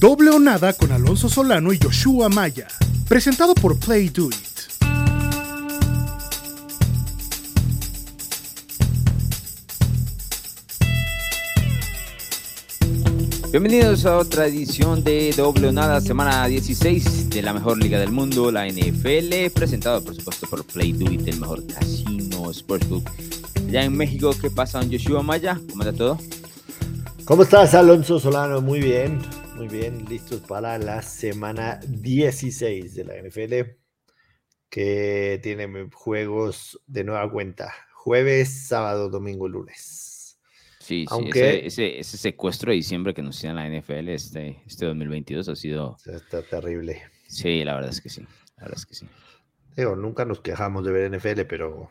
Doble o nada con Alonso Solano y Joshua Maya. Presentado por Play Do It. Bienvenidos a otra edición de Doble o Nada, semana 16 de la mejor liga del mundo, la NFL, presentado por supuesto por Play Do It, el mejor casino sportsbook. Ya en México, ¿qué pasa, don Joshua Maya? ¿Cómo está todo? ¿Cómo estás, Alonso Solano? Muy bien, muy bien, listos para la semana 16 de la NFL, que tiene juegos de nueva cuenta, jueves, sábado, domingo, lunes. Sí, Aunque, ese, secuestro de diciembre que nos tiene la NFL este, este 2022 ha sido... Está terrible. Sí, la verdad es que sí, la verdad es que sí. Digo, nunca nos quejamos de ver NFL, pero,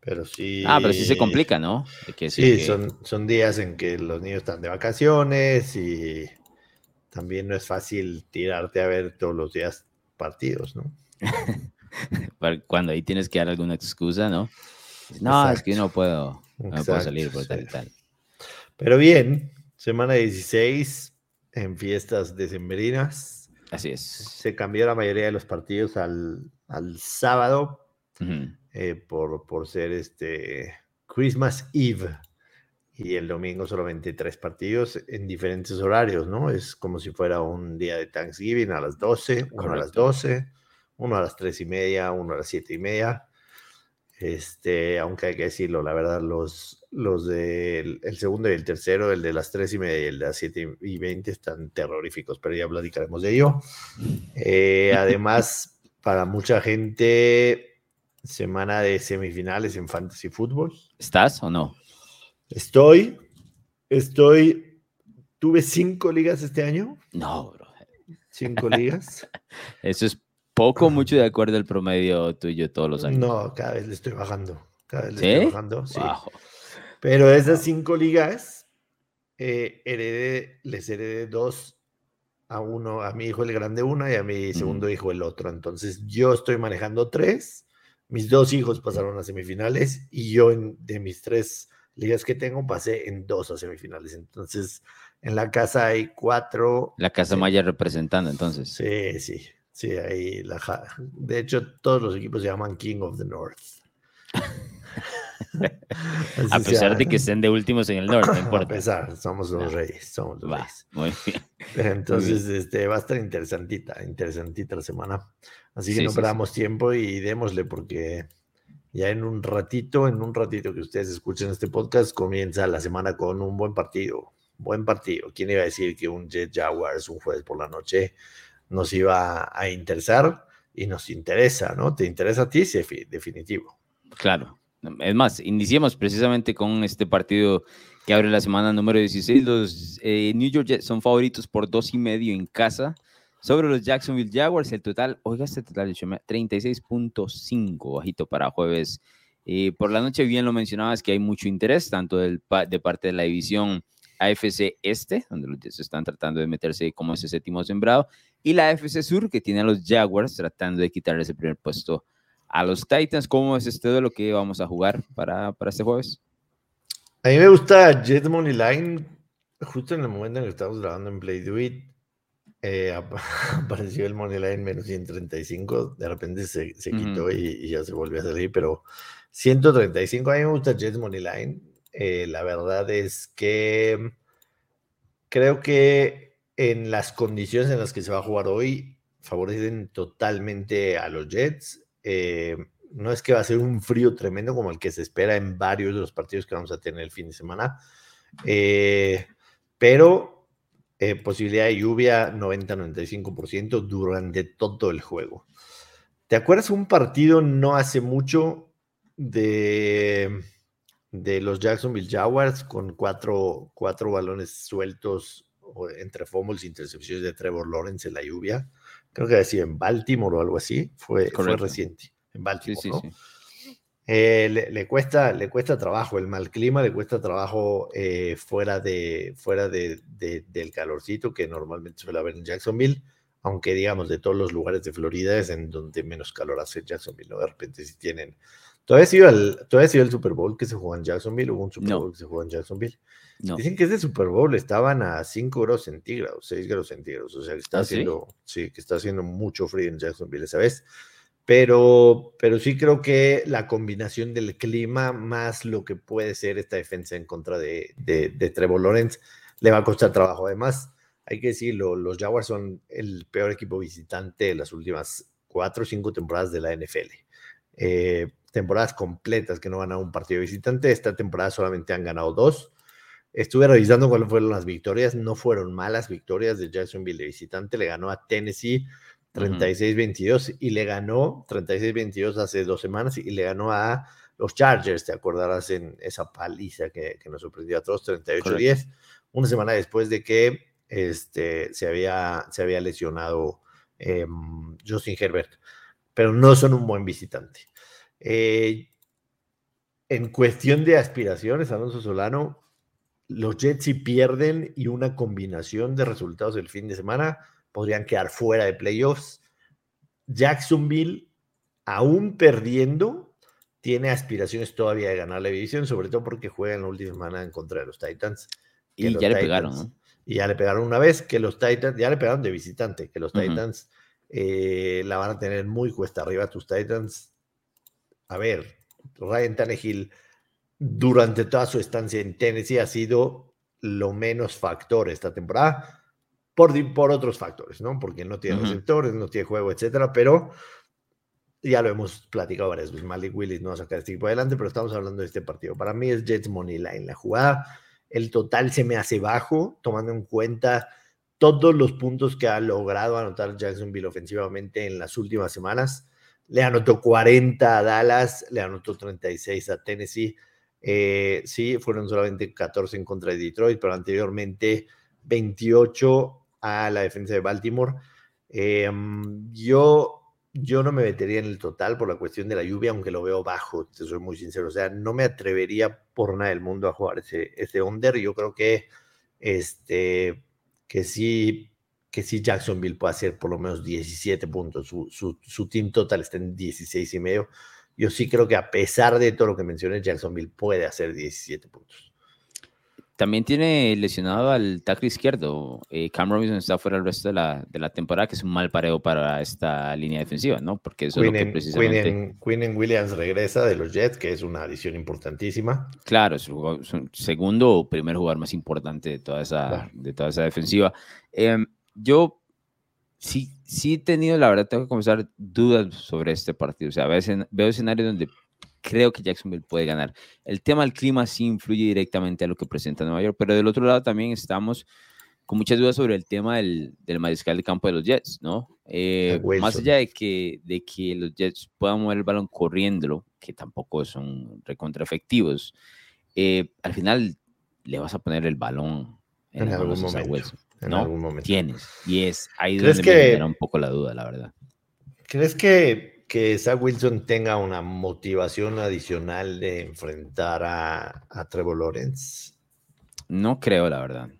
pero sí... Ah, pero sí se complica, ¿no? sí, son, son días en que los niños están de vacaciones y también no es fácil tirarte a ver todos los días partidos, ¿no? Cuando ahí tienes que dar alguna excusa, ¿no? No, es que no puedo, no puedo salir por tal y tal. Pero bien, semana 16 en fiestas decembrinas. Así es. Se cambió la mayoría de los partidos al, sábado eh, por, por ser este Christmas Eve. Y el domingo solamente tres partidos en diferentes horarios, ¿no? Es como si fuera un día de Thanksgiving a las 12, uno a las 12, uno a las 3 y media, uno a las 7 y media. Este, aunque hay que decirlo, la verdad, los, los del el segundo y el tercero, el de las tres y media y el de las siete y veinte están terroríficos, pero ya platicaremos de ello. Eh, además, para mucha gente, semana de semifinales en Fantasy Football. ¿Estás o no? Estoy, estoy, tuve cinco ligas este año. No, bro. Cinco ligas. Eso es poco, mucho de acuerdo al promedio tuyo todos los años. No, cada vez le estoy bajando. Cada vez le estoy bajando, sí. Pero esas cinco ligas, eh, heredé, les heredé dos a uno, a mi hijo el grande una y a mi segundo hijo el otro. Entonces yo estoy manejando tres, mis dos hijos pasaron a semifinales y yo en, de mis tres ligas que tengo pasé en dos a semifinales. Entonces en la casa hay cuatro. La casa Maya representando entonces. Sí, sí. Sí, ahí la De hecho, todos los equipos se llaman King of the North. a pesar de que estén de últimos en el norte, no A pesar, somos los reyes, somos los reyes. Muy bien. Entonces, Este, va a estar interesantita, interesantita la semana. Así que no perdamos tiempo y démosle porque ya en un ratito, en un ratito que ustedes escuchen este podcast, comienza la semana con un buen partido. Buen partido. ¿Quién iba a decir que un Jet Jaguars un jueves por la noche nos iba a interesar y nos interesa, ¿no? ¿Te interesa a ti? Sí, definitivo. Claro. Es más, iniciemos precisamente con este partido que abre la semana número 16. Los eh, New York Jets son favoritos por dos y medio en casa sobre los Jacksonville Jaguars. El total, oiga, este total, 36.5, bajito para jueves. Eh, por la noche, bien lo mencionabas, que hay mucho interés, tanto del, de parte de la división AFC Este, donde los Jets están tratando de meterse como ese séptimo sembrado, y la AFC Sur, que tiene a los Jaguars tratando de quitarle ese primer puesto a los Titans. ¿Cómo es este de lo que vamos a jugar para, para este jueves? A mí me gusta Jet Money Line, justo en el momento en que estamos grabando en Play Do eh, apareció el Money Line menos 135, de repente se, se quitó y, ya se volvió a salir, pero 135, a mí me gusta Jet Money Line. Eh, la verdad es que creo que en las condiciones en las que se va a jugar hoy, favorecen totalmente a los Jets. Eh, no es que va a ser un frío tremendo como el que se espera en varios de los partidos que vamos a tener el fin de semana, eh, pero eh, posibilidad de lluvia 90-95% durante todo el juego. ¿Te acuerdas un partido no hace mucho de, de los Jacksonville Jaguars con cuatro, cuatro balones sueltos entre fumbles e intercepciones de Trevor Lawrence en la lluvia? creo que decía en Baltimore o algo así, fue, fue reciente, en Baltimore. Eh, le, cuesta, le cuesta trabajo, el mal clima le cuesta trabajo eh, fuera, de, fuera de, del calorcito que normalmente suele haber en Jacksonville, aunque digamos de todos los lugares de Florida es en donde menos calor hace Jacksonville, De repente si tienen ¿Todavía ha sido el, todavía sido el Super Bowl que se jugó en Jacksonville? ¿Hubo un Super Bowl que se jugó en Jacksonville? Dicen que ese Super Bowl estaban a 5 grados centígrados, 6 grados centígrados. O sea, que está, ¿Ah, haciendo, sí? que está haciendo mucho frío en Jacksonville esa vez. Pero, pero sí creo que la combinación del clima más lo que puede ser esta defensa en contra de, de, Trevor Lawrence le va a costar trabajo. Además, hay que decirlo, los Jaguars son el peor equipo visitante de las últimas cuatro o cinco temporadas de la NFL. Eh, temporadas completas que no ganan un partido visitante. Esta temporada solamente han ganado dos. Estuve revisando cuáles fueron las victorias. No fueron malas victorias de Jacksonville de visitante. Le ganó a Tennessee 36-22 y le ganó 36-22 hace dos semanas y le ganó a los Chargers, te acordarás en esa paliza que, nos sorprendió a todos, 38-10, una semana después de que este, se, había, se había lesionado eh, Justin Herbert, pero no son un buen visitante. Eh, en cuestión de aspiraciones, Alonso Solano, los Jets si pierden y una combinación de resultados del fin de semana podrían quedar fuera de playoffs. Jacksonville, aún perdiendo, tiene aspiraciones todavía de ganar la división, sobre todo porque juega en la última semana en contra de los Titans. Y ya le pegaron, ¿no? Y ya le pegaron una vez, que los Titans, ya le pegaron de visitante, que los Titans eh, la van a tener muy cuesta arriba. Tus Titans, a ver, Ryan Tannehill durante toda su estancia en Tennessee ha sido lo menos factor esta temporada por, por otros factores, ¿no? Porque no tiene receptores, no tiene juego, etcétera, pero ya lo hemos platicado varias veces. Malik Willis no va a sacar este equipo adelante, pero estamos hablando de este partido. Para mí es Jets Money Line. La jugada, el total se me hace bajo, tomando en cuenta todos los puntos que ha logrado anotar Jacksonville ofensivamente en las últimas semanas. Le anotó 40 a Dallas, le anotó 36 a Tennessee. Eh, sí, fueron solamente 14 en contra de Detroit, pero anteriormente 28 a la defensa de Baltimore. Em, yo, yo no me metería en el total por la cuestión de la lluvia, aunque lo veo bajo, te soy muy sincero. O sea, no me atrevería por nada del mundo a jugar ese, ese under. Yo creo que, este, que sí que sí Jacksonville puede hacer por lo menos 17 puntos. Su, su, su, team total está en 16 y medio. Yo sí creo que a pesar de todo lo que mencioné, Jacksonville puede hacer 17 puntos. También tiene lesionado al tackle izquierdo. Eh, Cam Robinson está fuera el resto de la, de la, temporada, que es un mal pareo para esta línea defensiva, ¿no? Porque eso es lo que precisamente... Quinn Williams regresa de los Jets, que es una adición importantísima. Claro, es su, segundo o primer jugador más importante de toda esa, de toda esa defensiva. Em, yo sí, sí he tenido, la verdad, tengo que comenzar dudas sobre este partido. O sea, veo escenarios donde creo que Jacksonville puede ganar. El tema del clima sí influye directamente a lo que presenta Nueva York, pero del otro lado también estamos con muchas dudas sobre el tema del, del mariscal de campo de los Jets, ¿no? Eh, más allá de que, de que los Jets puedan mover el balón corriéndolo, que tampoco son recontra efectivos, eh, al final le vas a poner el balón en, algún momento. En algún momento. Tienes. Y es ahí donde me genera un poco la duda, la verdad. ¿Crees que que Zach Wilson tenga una motivación adicional de enfrentar a, Trevor Lawrence? No creo, la verdad.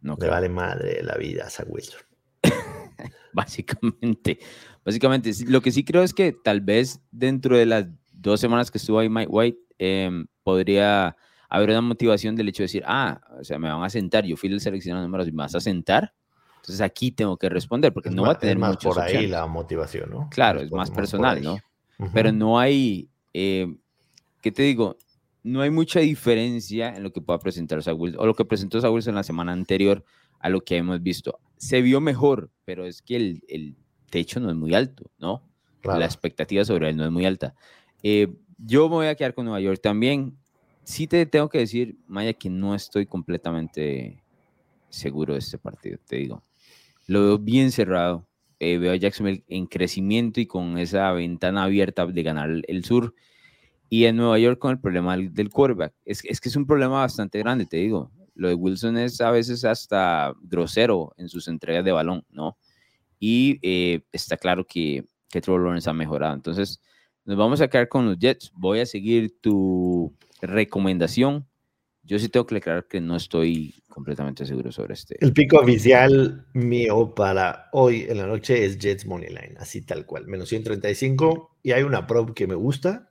No Le vale madre la vida a Zach Wilson. básicamente, básicamente, lo que sí creo es que tal vez dentro de las dos semanas que estuvo ahí Mike White, em, podría haber una motivación del hecho de decir, ah, o sea, me van a sentar, yo fui el seleccionado de números y me vas a sentar, entonces aquí tengo que responder porque no va a tener más por ahí la motivación, ¿no? Claro, es más personal, ¿no? Pero no hay, eh, ¿qué te digo? No hay mucha diferencia en lo que pueda presentar Saúl o lo que presentó Saúl en la semana anterior a lo que hemos visto. Se vio mejor, pero es que el, el techo no es muy alto, ¿no? La expectativa sobre él no es muy alta. Eh, yo me voy a quedar con Nueva York también. Sí te tengo que decir, Maya, que no estoy completamente seguro de este partido, te digo. Lo veo bien cerrado. Eh, veo a Jacksonville en crecimiento y con esa ventana abierta de ganar el sur. Y en Nueva York con el problema del quarterback. Es, es que es un problema bastante grande, te digo. Lo de Wilson es a veces hasta grosero en sus entregas de balón, ¿no? Y eh, está claro que, que Trevor Lawrence ha mejorado. Entonces, nos vamos a quedar con los Jets. Voy a seguir tu recomendación yo sí tengo que declarar que no estoy completamente seguro sobre este. El pico oficial mío para hoy en la noche es Jets Moneyline, así tal cual, menos 135. Y hay una prop que me gusta,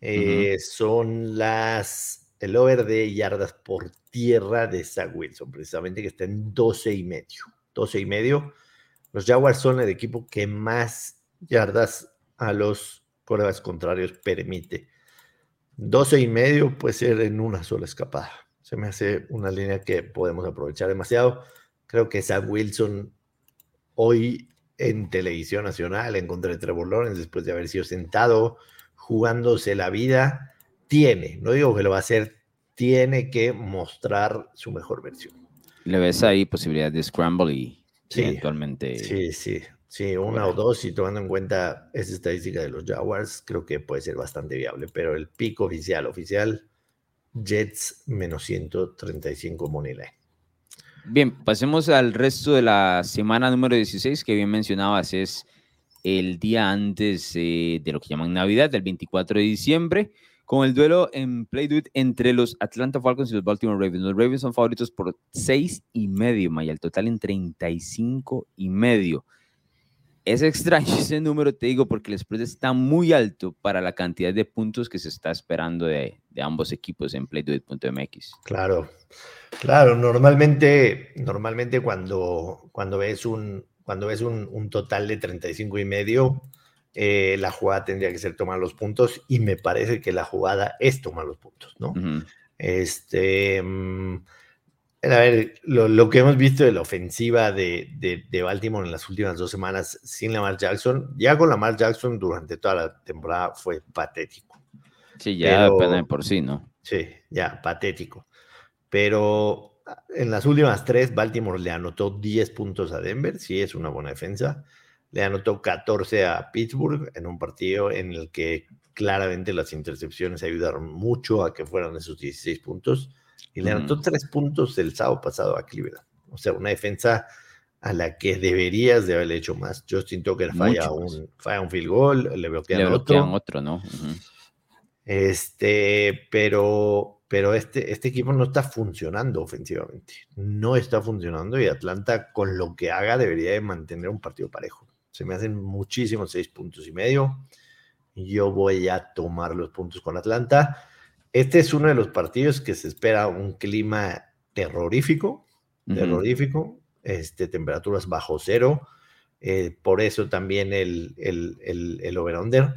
eh, son las, el over de yardas por tierra de Zach Wilson, precisamente que está en 12 y medio. 12 y medio. Los Jaguars son el equipo que más yardas a los corebacks contrarios permite. 12 y medio puede ser en una sola escapada. Se me hace una línea que podemos aprovechar demasiado. Creo que Zach Wilson hoy en televisión nacional en contra de Trevor Lawrence después de haber sido sentado jugándose la vida, tiene, no digo que lo va a hacer, tiene que mostrar su mejor versión. ¿Le ves ahí posibilidad de scramble y eventualmente? Sí, sí, sí, una o dos y tomando en cuenta esa estadística de los Jaguars, creo que puede ser bastante viable, pero el pico oficial, oficial, Jets menos 135 money line. Bien, pasemos al resto de la semana número 16 que bien mencionabas, es el día antes eh, de lo que llaman Navidad, del 24 de diciembre, con el duelo en Play entre los Atlanta Falcons y los Baltimore Ravens. Los Ravens son favoritos por 6 y medio, Maya, el total en 35 y medio. Es extraño ese número, te digo, porque el spread está muy alto para la cantidad de puntos que se está esperando de, de ambos equipos en playduit.mx. Claro, claro, normalmente, normalmente cuando, cuando ves un, cuando ves un, total de 35 y medio, eh, la jugada tendría que ser tomar los puntos y me parece que la jugada es tomar los puntos, ¿no? Este, mm, a ver, lo, que hemos visto de la ofensiva de, de, Baltimore en las últimas dos semanas sin Lamar Jackson, ya con Lamar Jackson durante toda la temporada fue patético. Sí, ya depende por sí, ¿no? Sí, ya, patético. Pero en las últimas tres, Baltimore le anotó 10 puntos a Denver, sí es una buena defensa. Le anotó 14 a Pittsburgh en un partido en el que claramente las intercepciones ayudaron mucho a que fueran esos 16 puntos y le anotó tres puntos el sábado pasado a Cleveland. O sea, una defensa a la que deberías de haberle hecho más. Justin Tucker falla un, falla un field goal, le bloquean, le bloquean otro. ¿no? Este, pero, pero este, este equipo no está funcionando ofensivamente. No está funcionando y Atlanta con lo que haga debería de mantener un partido parejo. Se me hacen muchísimos seis puntos y medio. Yo voy a tomar los puntos con Atlanta. Este es uno de los partidos que se espera un clima terrorífico, terrorífico, este, temperaturas bajo cero, eh, por eso también el, el, el, over-under,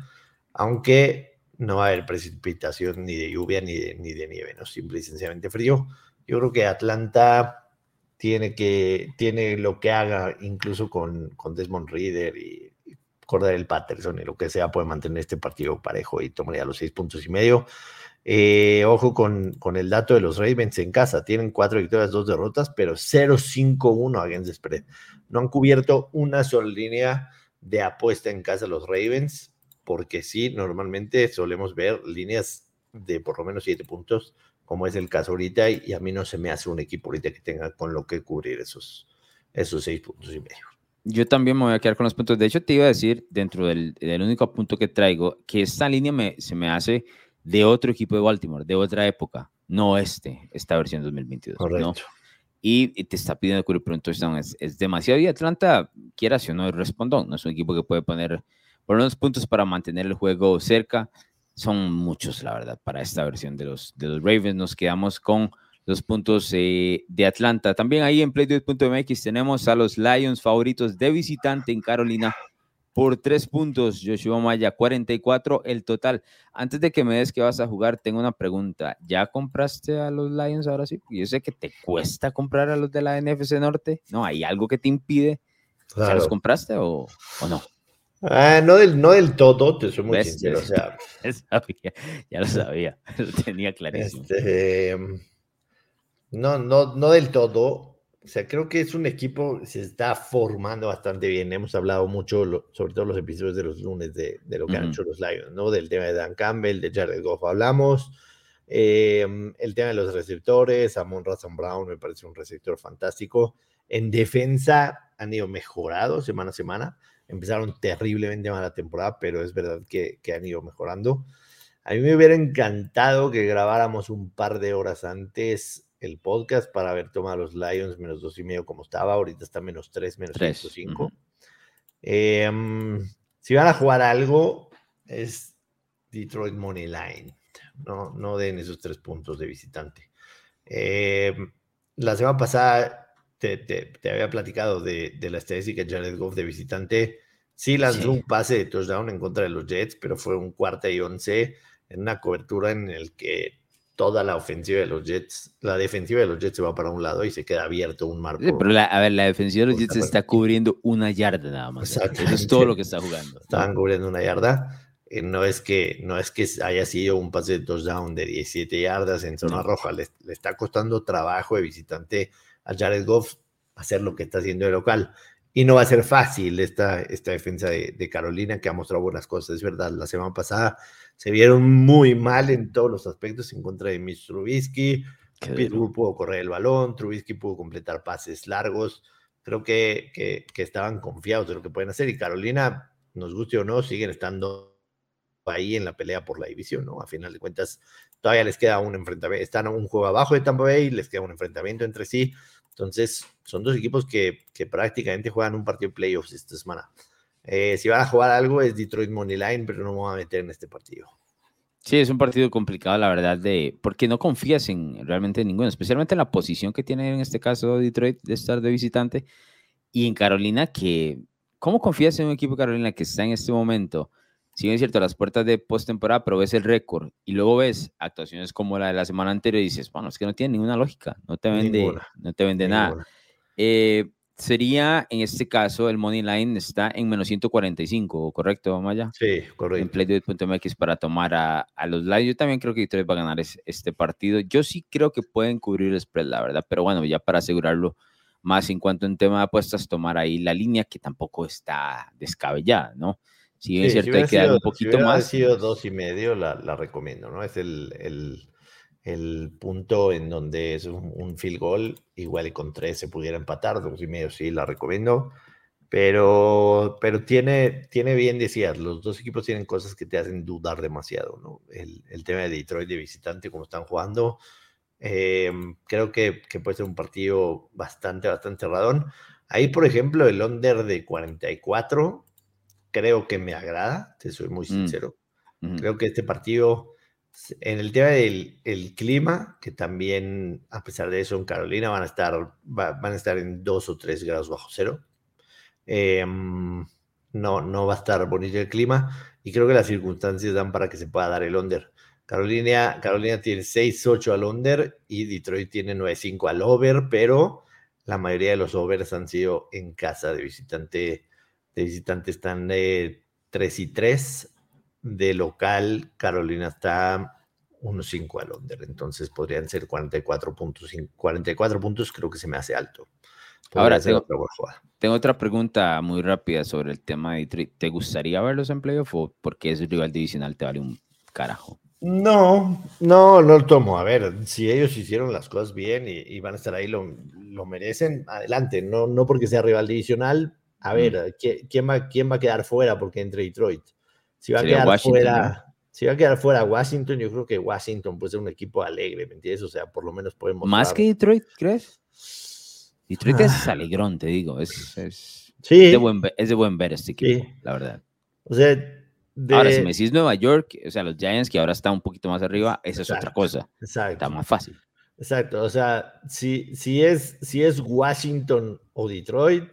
aunque no va a haber precipitación ni de lluvia ni de, ni de nieve, ¿no? simple y sencillamente frío. Yo creo que Atlanta tiene, que, tiene lo que haga, incluso con, con Desmond Reader y, el Patterson y lo que sea, puede mantener este partido parejo y tomaría los seis puntos y medio. Eh, ojo con, con, el dato de los Ravens en casa. Tienen cuatro victorias, dos derrotas, pero 0-5-1 against spread. No han cubierto una sola línea de apuesta en casa los Ravens, porque sí, normalmente solemos ver líneas de por lo menos siete puntos, como es el caso ahorita, y, a mí no se me hace un equipo ahorita que tenga con lo que cubrir esos, esos seis puntos y medio. Yo también me voy a quedar con los puntos. De hecho, te iba a decir, dentro del, del único punto que traigo, que esta línea se me hace de otro equipo de Baltimore, de otra época, no este, esta versión 2022. Correcto. Y, te está pidiendo cubrir por un touchdown, es, es, demasiado. Y Atlanta, quiera si o no, respondón. No es un equipo que puede poner por unos puntos para mantener el juego cerca. Son muchos, la verdad, para esta versión de los, de los Ravens. Nos quedamos con los puntos eh, de Atlanta. También ahí en playduit.mx tenemos a los Lions favoritos de visitante en Carolina por tres puntos, Joshua Maya, 44 el total. Antes de que me des que vas a jugar, tengo una pregunta. ¿Ya compraste a los Lions ahora sí? Yo sé que te cuesta comprar a los de la NFC Norte. No, ¿hay algo que te impide? ¿Ya los compraste o, no? Ah, no, del, no del todo, te soy muy sincero. O sea, ya lo sabía, lo tenía clarísimo. Este, no, no, no del todo. O sea, creo que es un equipo que se está formando bastante bien. Hemos hablado mucho, sobre todo los episodios de los lunes, de, lo que han hecho los Lions, ¿no? Del tema de Dan Campbell, de Jared Goff hablamos. Em, el tema de los receptores, Amon Razan Brown me parece un receptor fantástico. En defensa han ido mejorando semana a semana. Empezaron terriblemente mal la temporada, pero es verdad que, que han ido mejorando. A mí me hubiera encantado que grabáramos un par de horas antes el podcast para haber tomado los Lions menos dos y medio como estaba. Ahorita está menos tres, menos cinco. Em, si van a jugar algo, es Detroit Money Line. No, no den esos tres puntos de visitante. Eh, la semana pasada te, te, había platicado de, de, la estadística de Jared Goff de visitante. Sí lanzó un pase de touchdown en contra de los Jets, pero fue un cuarta y once en una cobertura en el que toda la ofensiva de los Jets, la defensiva de los Jets se va para un lado y se queda abierto un marco. pero la, a ver, la defensiva de los Jets está cubriendo una yarda nada más. Eso es todo lo que está jugando. Estaban cubriendo una yarda. Eh, no, es que, no es que haya sido un pase de touchdown de 17 yardas en zona roja. Le, está costando trabajo de visitante a Jared Goff hacer lo que está haciendo de local. Y no va a ser fácil esta, esta defensa de, de Carolina, que ha mostrado buenas cosas. Es verdad, la semana pasada se vieron muy mal en todos los aspectos en contra de Mitch Trubisky. Pittsburgh pudo correr el balón, Trubisky pudo completar pases largos. Creo que, que, que, estaban confiados de lo que pueden hacer y Carolina, nos guste o no, siguen estando ahí en la pelea por la división, ¿no? A final de cuentas, todavía les queda un enfrentamiento, están un juego abajo de Tampa Bay, les queda un enfrentamiento entre sí. Entonces, son dos equipos que, que prácticamente juegan un partido de playoffs esta semana. Eh, si van a jugar algo es Detroit Money Line, pero no me voy a meter en este partido. Sí, es un partido complicado, la verdad, de porque no confías en realmente en ninguno, especialmente en la posición que tiene en este caso Detroit de estar de visitante y en Carolina, que ¿cómo confías en un equipo de Carolina que está en este momento? Si bien es cierto, las puertas de postemporada, pero ves el récord y luego ves actuaciones como la de la semana anterior y dices, bueno, es que no tiene ninguna lógica, no te vende, no te vende nada. Eh, sería, en este caso, el money line está en menos 145, ¿correcto, Maya? Sí, correcto. En playduit.mx para tomar a, a, los Lions. Yo también creo que Detroit va a ganar este partido. Yo sí creo que pueden cubrir el spread, la verdad, pero bueno, ya para asegurarlo más en cuanto en tema de apuestas, tomar ahí la línea que tampoco está descabellada, ¿no? Si es cierto, hay que dar un poquito más. Si sido dos y medio, la, la recomiendo, ¿no? Es el, el el punto en donde es un, field goal, igual y con tres se pudiera empatar, dos y medio sí la recomiendo, pero, pero tiene, tiene bien, decías, los dos equipos tienen cosas que te hacen dudar demasiado, ¿no? El, el tema de Detroit de visitante, como están jugando, eh, creo que, que, puede ser un partido bastante, bastante radón. Ahí, por ejemplo, el under de 44, creo que me agrada, te soy muy mm, sincero. Creo que este partido en el tema del el clima, que también, a pesar de eso, en Carolina van a estar, van a estar en 2 o 3 grados bajo cero. Em, no, no va a estar bonito el clima y creo que las circunstancias dan para que se pueda dar el under. Carolina, Carolina tiene 6-8 al under y Detroit tiene 9-5 al over, pero la mayoría de los overs han sido en casa de visitante. De visitante están de 3 y 3 de local, Carolina está 1-5 al under, entonces podrían ser 44 puntos. 44 puntos creo que se me hace alto. Ahora tengo, tengo, otra pregunta muy rápida sobre el tema de Detroit. ¿Te gustaría verlos en playoff o porque es rival divisional te vale un carajo? No, no, no lo tomo. A ver, si ellos hicieron las cosas bien y, van a estar ahí, lo, lo, merecen, adelante. No, no porque sea rival divisional. A ver, ¿quién, va, ¿quién va a quedar fuera porque entre Detroit? Si va a quedar fuera. Si va a quedar fuera Washington, yo creo que Washington puede ser un equipo alegre, ¿me entiendes? O sea, por lo menos podemos. ¿Más que Detroit, crees? Detroit es ah. alegrón, te digo. Es, es, sí. es, de buen, es de buen ver este equipo, la verdad. O sea, Ahora, si me decís Nueva York, o sea, los Giants, que ahora están un poquito más arriba, esa es otra cosa. Exacto. Está más fácil. Exacto. O sea, si, si, es, si es Washington o Detroit,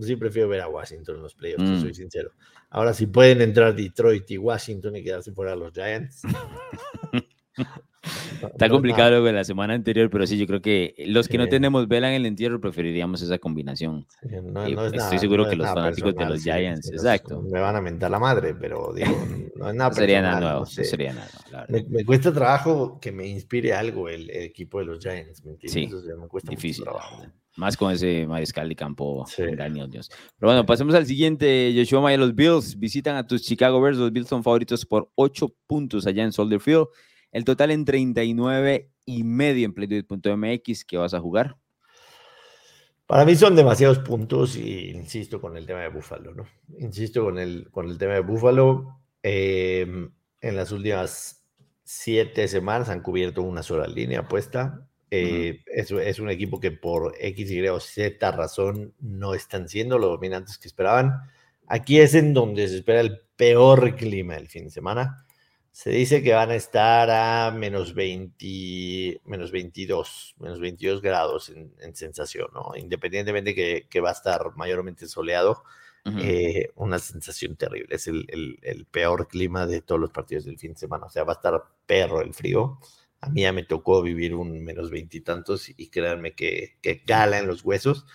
sí prefiero ver a Washington en los playoffs, mm. soy sincero. Ahora, si pueden entrar Detroit y Washington y quedarse fuera los Giants. Está complicado lo la semana anterior, pero sí, yo creo que los que no tenemos vela en el entierro preferiríamos esa combinación. estoy seguro que los fanáticos de los Giants, exacto. Me van a mentar la madre, pero digo, no es nada sería nada nuevo, sería nada me, cuesta trabajo que me inspire algo el, equipo de los Giants, ¿me Sí, me cuesta difícil. trabajo. Más con ese mariscal de campo, sí. Dios. Pero bueno, pasemos al siguiente. Joshua Maya, los Bills visitan a tus Chicago Bears. Los Bills son favoritos por 8 puntos allá en Soldier Field. El total en 39 y medio en playduit.mx que vas a jugar. Para mí son demasiados puntos y insisto con el tema de Buffalo, ¿no? Insisto con el, con el tema de Buffalo. Em, en las últimas siete semanas han cubierto una sola línea puesta. Eh, es, es, un equipo que por X, Y o Z razón no están siendo los dominantes que esperaban. Aquí es en donde se espera el peor clima del fin de semana. Se dice que van a estar a menos, 20, menos 22, menos 22 grados en, sensación, ¿no? Independientemente que, que, va a estar mayormente soleado, eh, una sensación terrible. Es el, el, peor clima de todos los partidos del fin de semana. O sea, va a estar perro el frío. A mí ya me tocó vivir un menos veintitantos y, créanme que, que cala en los huesos.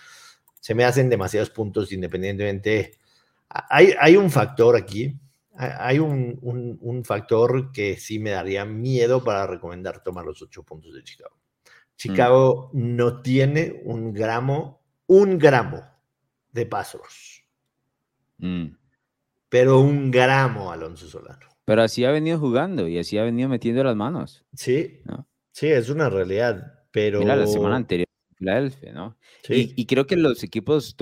Se me hacen demasiados puntos independientemente. Hay, hay un factor aquí hay un, un, factor que sí me daría miedo para recomendar tomar los ocho puntos de Chicago. Mm. Chicago no tiene un gramo, un gramo de pasos. Mm. Pero un gramo, Alonso Solano. Pero así ha venido jugando y así ha venido metiendo las manos. Sí, sí, es una realidad. Pero... Mira, la semana anterior, Filadelfia, ¿no? Sí. Y, creo que los equipos,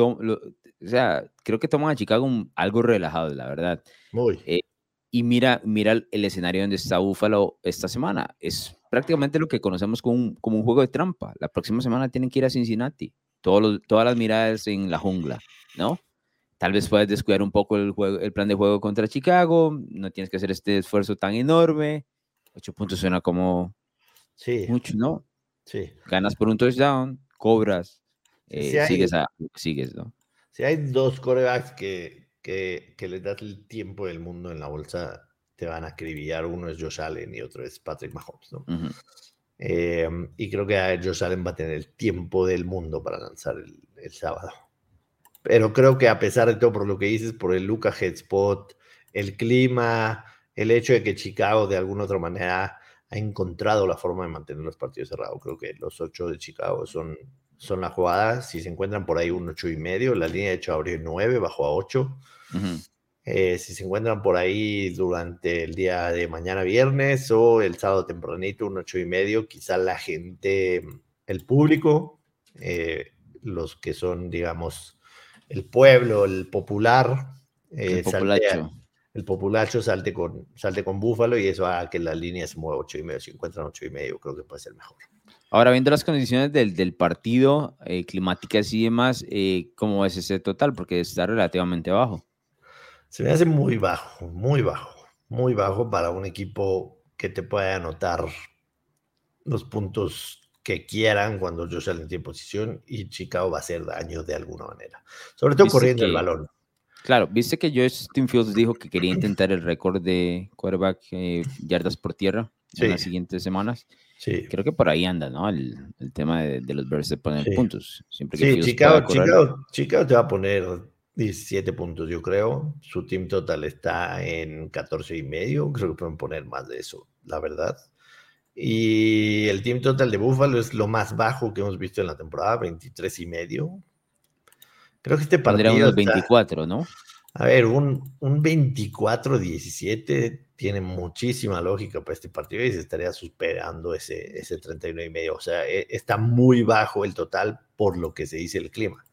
o sea, creo que toman a Chicago algo relajado, la verdad. Muy. Eh, y mira, mira el, escenario donde está Buffalo esta semana. Es prácticamente lo que conocemos como un, como un juego de trampa. La próxima semana tienen que ir a Cincinnati. Todos todas las miradas en la jungla, ¿no? Tal vez puedes descuidar un poco el, juego, el plan de juego contra Chicago. No tienes que hacer este esfuerzo tan enorme. Ocho puntos suena como sí. mucho, ¿no? Sí. Ganas por un touchdown, cobras, eh, sigues, a, sigues, ¿no? Si hay dos corebacks que, que, que, les das el tiempo del mundo en la bolsa, te van a acribillar. Uno es Josh Allen y otro es Patrick Mahomes, ¿no? Em, y creo que Josh Allen va a tener el tiempo del mundo para lanzar el, el, sábado. Pero creo que a pesar de todo, por lo que dices, por el Luca Headspot, el clima, el hecho de que Chicago de alguna otra manera ha encontrado la forma de mantener los partidos cerrados. Creo que los ocho de Chicago son son las jugadas. Si se encuentran por ahí un ocho y medio, la línea de hecho abrió 9, bajó a 8. Eh, si se encuentran por ahí durante el día de mañana viernes o el sábado tempranito, un ocho y medio, quizá la gente, el público, eh, los que son, digamos, el pueblo, el popular, eh, el populacho. el populacho salte con, salte con Búfalo y eso haga que la línea se mueva ocho y medio. Si encuentran ocho y medio, creo que puede ser mejor. Ahora, viendo las condiciones del, del partido, eh, climáticas y demás, eh, ¿cómo es ese total? Porque está relativamente bajo. Se me hace muy bajo, muy bajo, muy bajo para un equipo que te pueda anotar los puntos que quieran cuando yo salga en posición y Chicago va a hacer daño de alguna manera. Sobre todo corriendo el balón. Claro, viste que Justin Fields dijo que quería intentar el récord de quarterback eh, yardas por tierra en las siguientes semanas. Sí. Creo que por ahí anda, ¿no? El, el tema de, de, los Bears de poner puntos. Siempre que sí, Chicago, Chicago, Chicago, te va a poner 17 puntos, yo creo. Su team total está en 14 y medio. Creo que pueden poner más de eso, la verdad. Y el team total de Buffalo es lo más bajo que hemos visto en la temporada, 23 y medio. Creo que este partido. Tendría unos 24, ¿no? A ver, un, un 24-17 tiene muchísima lógica para este partido y se estaría superando ese, ese 31 y medio. O sea, e, está muy bajo el total por lo que se dice el clima.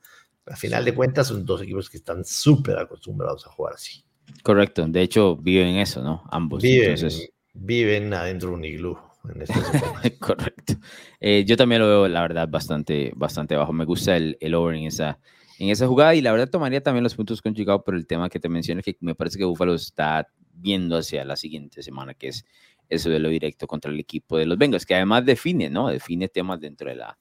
A final de cuentas, son dos equipos que están súper acostumbrados a jugar así. Correcto. De hecho, viven eso, ¿no? Ambos. Viven, viven adentro de un iglú. En Correcto. Eh, yo también lo veo, la verdad, bastante, bastante bajo. Me gusta el, el over en esa, en esa jugada y la verdad tomaría también los puntos con Chicago por el tema que te mencioné, que me parece que Buffalo está viendo hacia la siguiente semana, que es eso de lo directo contra el equipo de los Bengals, que además define, ¿no? Define temas dentro de la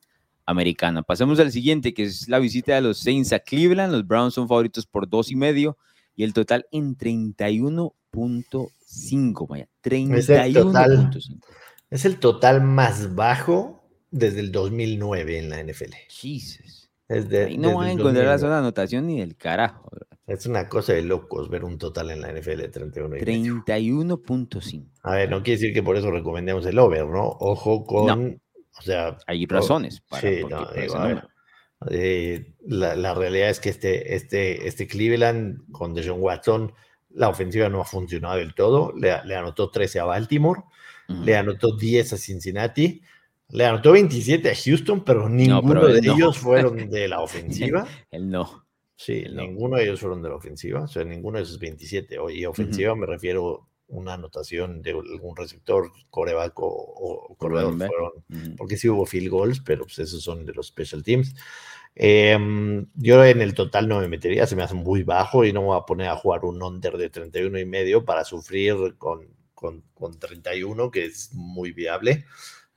americana. Pasemos al siguiente, que es la visita de los Saints a Cleveland. Los Browns son favoritos por dos y medio y el total en 31.5, vaya, 31.5. Es el total más bajo desde el 2009 en la NFL. Jesus. Ahí no van a encontrar la zona de anotación ni del carajo. Es una cosa de locos ver un total en la NFL de 31 31.5. A ver, no quiere decir que por eso recomendemos el over, ¿no? Ojo con. O sea. Hay razones para. Sí, no, eh, la, la, realidad es que este, este, este Cleveland con Deshaun Watson, la ofensiva no ha funcionado del todo. Le, le anotó 13 a Baltimore, le anotó 10 a Cincinnati le anotó 27 a Houston, pero ninguno de ellos fueron de la ofensiva. Él no. Sí, ninguno de ellos fueron de la ofensiva. O sea, ninguno de esos 27. Y ofensiva me refiero una anotación de algún receptor, coreback o, corredor fueron, porque sí hubo field goals, pero pues esos son de los special teams. Em, yo en el total no me metería, se me hace muy bajo y no me voy a poner a jugar un under de 31 y medio para sufrir con con, con 31, que es muy viable.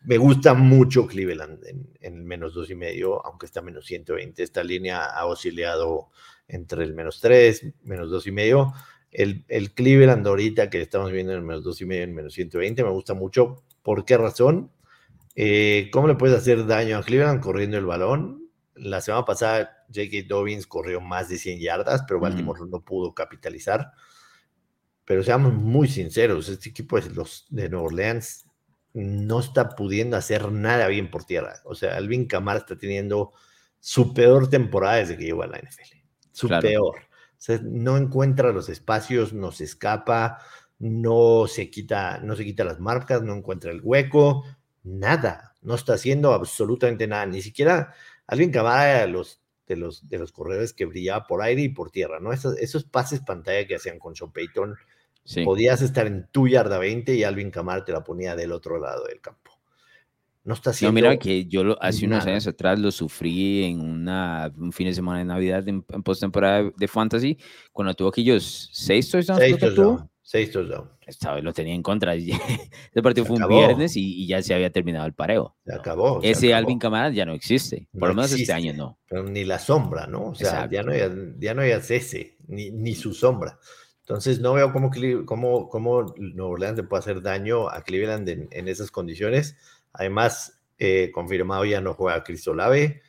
Me gusta mucho Cleveland en, en menos dos y medio, aunque está menos 120. Esta línea ha oscilado entre el menos 3, menos dos y medio. El, el Cleveland ahorita que estamos viendo en el menos dos y medio, en menos 120, me gusta mucho. ¿Por qué razón? Eh, ¿Cómo le puedes hacer daño a Cleveland corriendo el balón? La semana pasada J.K. Dobbins corrió más de 100 yardas, pero Baltimore no pudo capitalizar. Pero seamos muy sinceros, este equipo de los de Nueva Orleans no está pudiendo hacer nada bien por tierra. O sea, Alvin Kamara está teniendo su peor temporada desde que llegó a la NFL. Su peor. O sea, no encuentra los espacios, no se escapa, no se quita, no se quita las marcas, no encuentra el hueco, nada. No está haciendo absolutamente nada. Ni siquiera Alvin Kamara de los, de los, de los corredores que brillaba por aire y por tierra, ¿no? Esos, esos pases pantalla que hacían con Sean Payton Podías estar en tu yarda 20 y Alvin Kamara te la ponía del otro lado del campo. No está haciendo. No, mira que yo hace unos años atrás lo sufrí en una, un fin de semana de Navidad en, postemporada de Fantasy, cuando tuvo aquellos seis touchdowns. Seis touchdowns. Seis touchdowns. Esta vez lo tenía en contra. Ese partido fue un viernes y, ya se había terminado el pareo. Se acabó. Ese Alvin Kamara ya no existe. Por lo menos este año no. Pero ni la sombra, ¿no? O sea, ya no, hay, ya no hay ese, ni, ni su sombra. Entonces no veo cómo, cómo, cómo Nueva Orleans le puede hacer daño a Cleveland en, esas condiciones. Además, eh, confirmado ya no juega Chris Olave,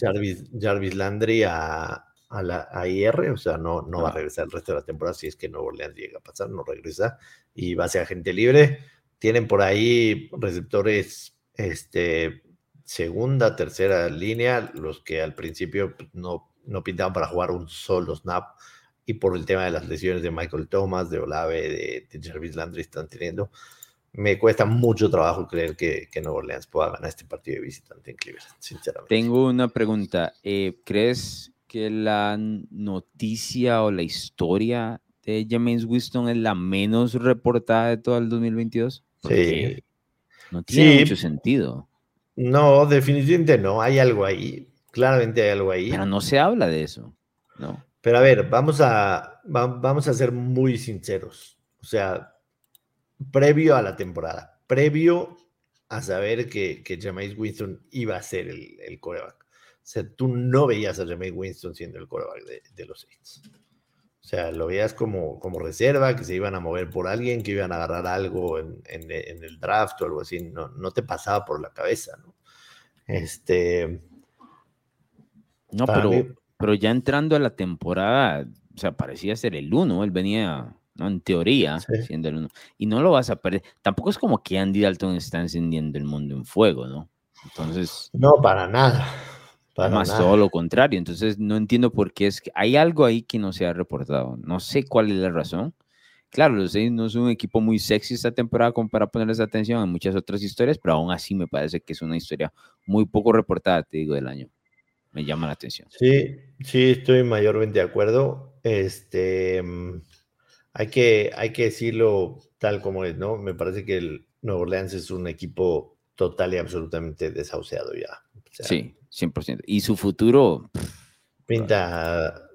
Jarvis, Jarvis, Landry a, a, la, a IR, o sea, no, no va a regresar el resto de la temporada si es que Nueva Orleans llega a pasar, no regresa y va a ser agente libre. Tienen por ahí receptores este, segunda, tercera línea, los que al principio pues, no, no pintaban para jugar un solo snap y por el tema de las lesiones de Michael Thomas, de Olave, de, Jarvis Landry están teniendo, me cuesta mucho trabajo creer que, que Nueva Orleans pueda ganar este partido de visitante en Cleveland, sinceramente. Tengo una pregunta. Eh, ¿Crees que la noticia o la historia de James Winston es la menos reportada de todo el 2022? sí. No tiene mucho sentido. No, definitivamente no. Hay algo ahí. Claramente hay algo ahí. Pero no se habla de eso. No. Pero a ver, vamos a, vamos a ser muy sinceros. O sea, previo a la temporada, previo a saber que, que Jameis Winston iba a ser el, el coreback. O sea, tú no veías a Jameis Winston siendo el coreback de, los Saints. O sea, lo veías como, como reserva, que se iban a mover por alguien, que iban a agarrar algo en, en, en el draft o algo así. No, no te pasaba por la cabeza, ¿no? Este. No, pero, pero ya entrando a la temporada, o sea, parecía ser el uno, él venía, ¿no? En teoría, siendo el uno. Y no lo vas a perder. Tampoco es como que Andy Dalton está encendiendo el mundo en fuego, ¿no? Entonces. No, para nada. Para más todo lo contrario. Entonces, no entiendo por qué es que hay algo ahí que no se ha reportado. No sé cuál es la razón. Claro, los seis no es un equipo muy sexy esta temporada como para ponerles atención a muchas otras historias, pero aún así me parece que es una historia muy poco reportada, te digo, del año me llama la atención. Sí, sí, estoy mayormente de acuerdo. Este, mm, hay que, hay que decirlo tal como es, ¿no? Me parece que el Nuevo Orleans es un equipo total y absolutamente desahuciado ya. sí, 100%. Y su futuro... Pinta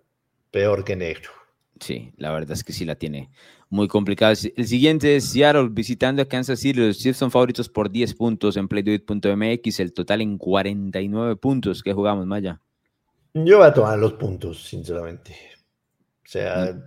peor que negro. Sí, la verdad es que sí la tiene muy complicada. El siguiente es Seattle visitando a Kansas City. Los Chiefs son favoritos por 10 puntos en playduit.mx, el total en 49 puntos. ¿Qué jugamos, Maya? Yo voy a tomar los puntos, sinceramente. O sea.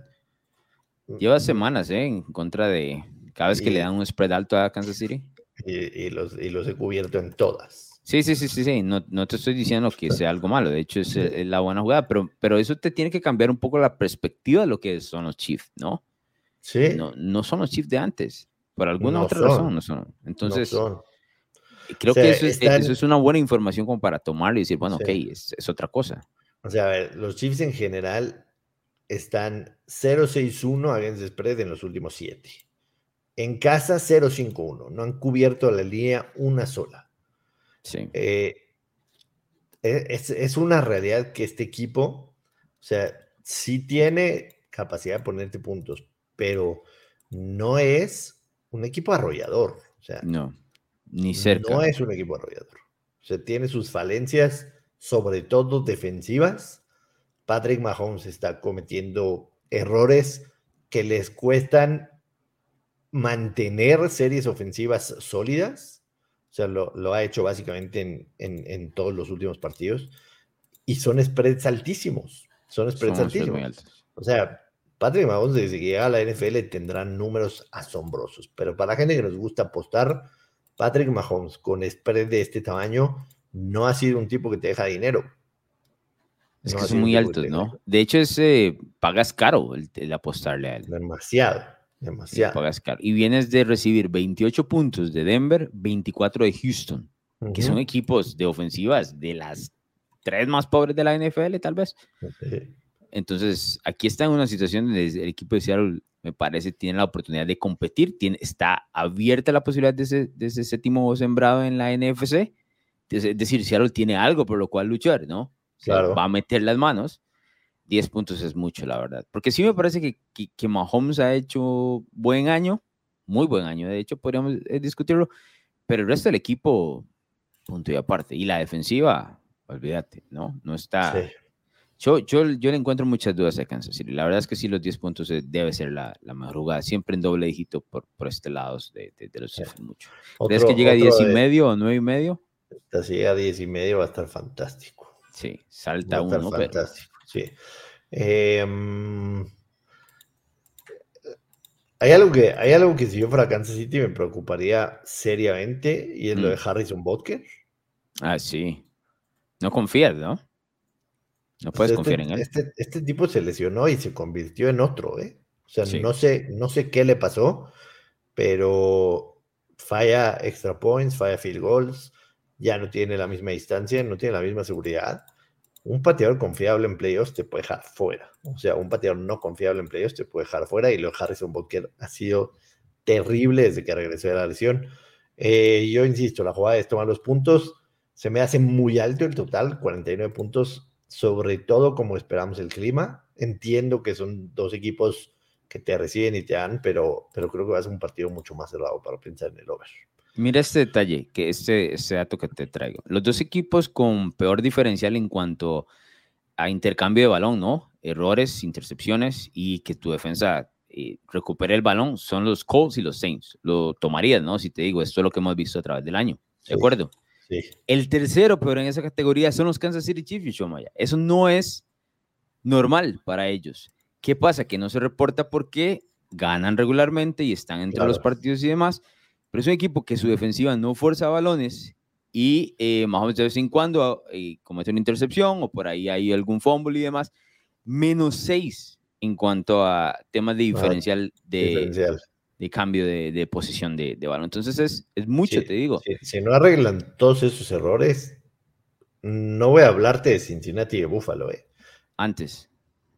Lleva semanas, ¿eh? En contra de. Cada vez que le dan un spread alto a Kansas City. Y, los, y los he cubierto en todas. Sí, sí, sí, sí, sí. No, no, te estoy diciendo que sea algo malo. De hecho, es, la buena jugada. Pero, pero eso te tiene que cambiar un poco la perspectiva de lo que son los Chiefs, ¿no? Sí. No, no son los Chiefs de antes. Por alguna otra razón no son. Entonces, creo que eso es, una buena información como para tomarlo y decir, bueno, ok, es, es, otra cosa. O sea, a ver, los Chiefs en general están 0-6-1 against spread en los últimos siete. En casa 0-5-1. No han cubierto la línea una sola. Sí. Eh, e, es, una realidad que este equipo, o sea, sí tiene capacidad de ponerte puntos, pero no es un equipo arrollador. O sea, no, ni cerca. No es un equipo arrollador. O sea, tiene sus falencias, sobre todo defensivas. Patrick Mahomes está cometiendo errores que les cuestan mantener series ofensivas sólidas. O sea, lo, ha hecho básicamente en, todos los últimos partidos. Y son spreads altísimos. Son spreads altísimos. O sea, Patrick Mahomes desde que llega a la NFL tendrá números asombrosos. Pero para la gente que nos gusta apostar, Patrick Mahomes con spread de este tamaño no ha sido un tipo que te deja dinero. Es que son muy altos, ¿no? De hecho, es, eh, pagas caro el, apostarle a él. Demasiado, demasiado. pagas caro. Y vienes de recibir 28 puntos de Denver, 24 de Houston, que son equipos de ofensivas de las tres más pobres de la NFL, tal vez. Entonces, aquí está en una situación donde el equipo de Seattle, me parece, tiene la oportunidad de competir, tiene, está abierta la posibilidad de ese, de ese séptimo sembrado en la NFC. Es decir, Seattle tiene algo por lo cual luchar, ¿no? claro. va a meter las manos. 10 puntos es mucho, la verdad. Porque sí me parece que, que, Mahomes ha hecho buen año, muy buen año, de hecho, podríamos eh, discutirlo, pero el resto del equipo, punto y aparte. Y la defensiva, olvídate, ¿no? No está. Yo, yo, yo le encuentro muchas dudas a Kansas City. La verdad es que sí, los 10 puntos debe ser la, la mejor jugada. Siempre en doble dígito por, por este lado de, de, los mucho. ¿Crees que llega a 10 y medio o 9 y medio? Si llega a 10 y medio va a estar fantástico. Sí, salta uno. Fantástico, sí. Em, hay, algo que, hay algo que si yo fuera Kansas City me preocuparía seriamente y es lo de mm. Harrison Butker. Ah, sí. No confías, ¿no? No puedes este confiar en él. Este, este, tipo se lesionó y se convirtió en otro, ¿eh? O sea, no, sé, no sé qué le pasó, pero falla extra points, falla field goals, ya no tiene la misma distancia, no tiene la misma seguridad. Un pateador confiable en playoffs te puede dejar fuera. O sea, un pateador no confiable en playoffs te puede dejar fuera. Y lo Harrison Butker ha sido terrible desde que regresó de la lesión. Eh, yo insisto, la jugada es tomar los puntos. Se me hace muy alto el total, 49 puntos, sobre todo como esperamos el clima. Entiendo que son dos equipos que te reciben y te dan, pero, pero creo que va a ser un partido mucho más cerrado para pensar en el over. Mira este detalle, que este, este dato que te traigo. Los dos equipos con peor diferencial en cuanto a intercambio de balón, ¿no? Errores, intercepciones y que tu defensa eh, recupere el balón son los Colts y los Saints. Lo tomarías, ¿no? Si te digo, esto es lo que hemos visto a través del año. ¿De acuerdo? Sí. El tercero, pero en esa categoría, son los Kansas City Chiefs, Maya. Eso no es normal para ellos. ¿Qué pasa? Que no se reporta porque ganan regularmente y están entre los partidos y demás pero es un equipo que su defensiva no fuerza balones y eh, más o menos de vez en cuando eh, comete una intercepción o por ahí hay algún fumble y demás. Menos 6 en cuanto a temas de diferencial, de, de, cambio de, de posición de, de, balón. Entonces es, es mucho, te digo. Si, no arreglan todos esos errores, no voy a hablarte de Cincinnati y de Buffalo. Eh. Antes.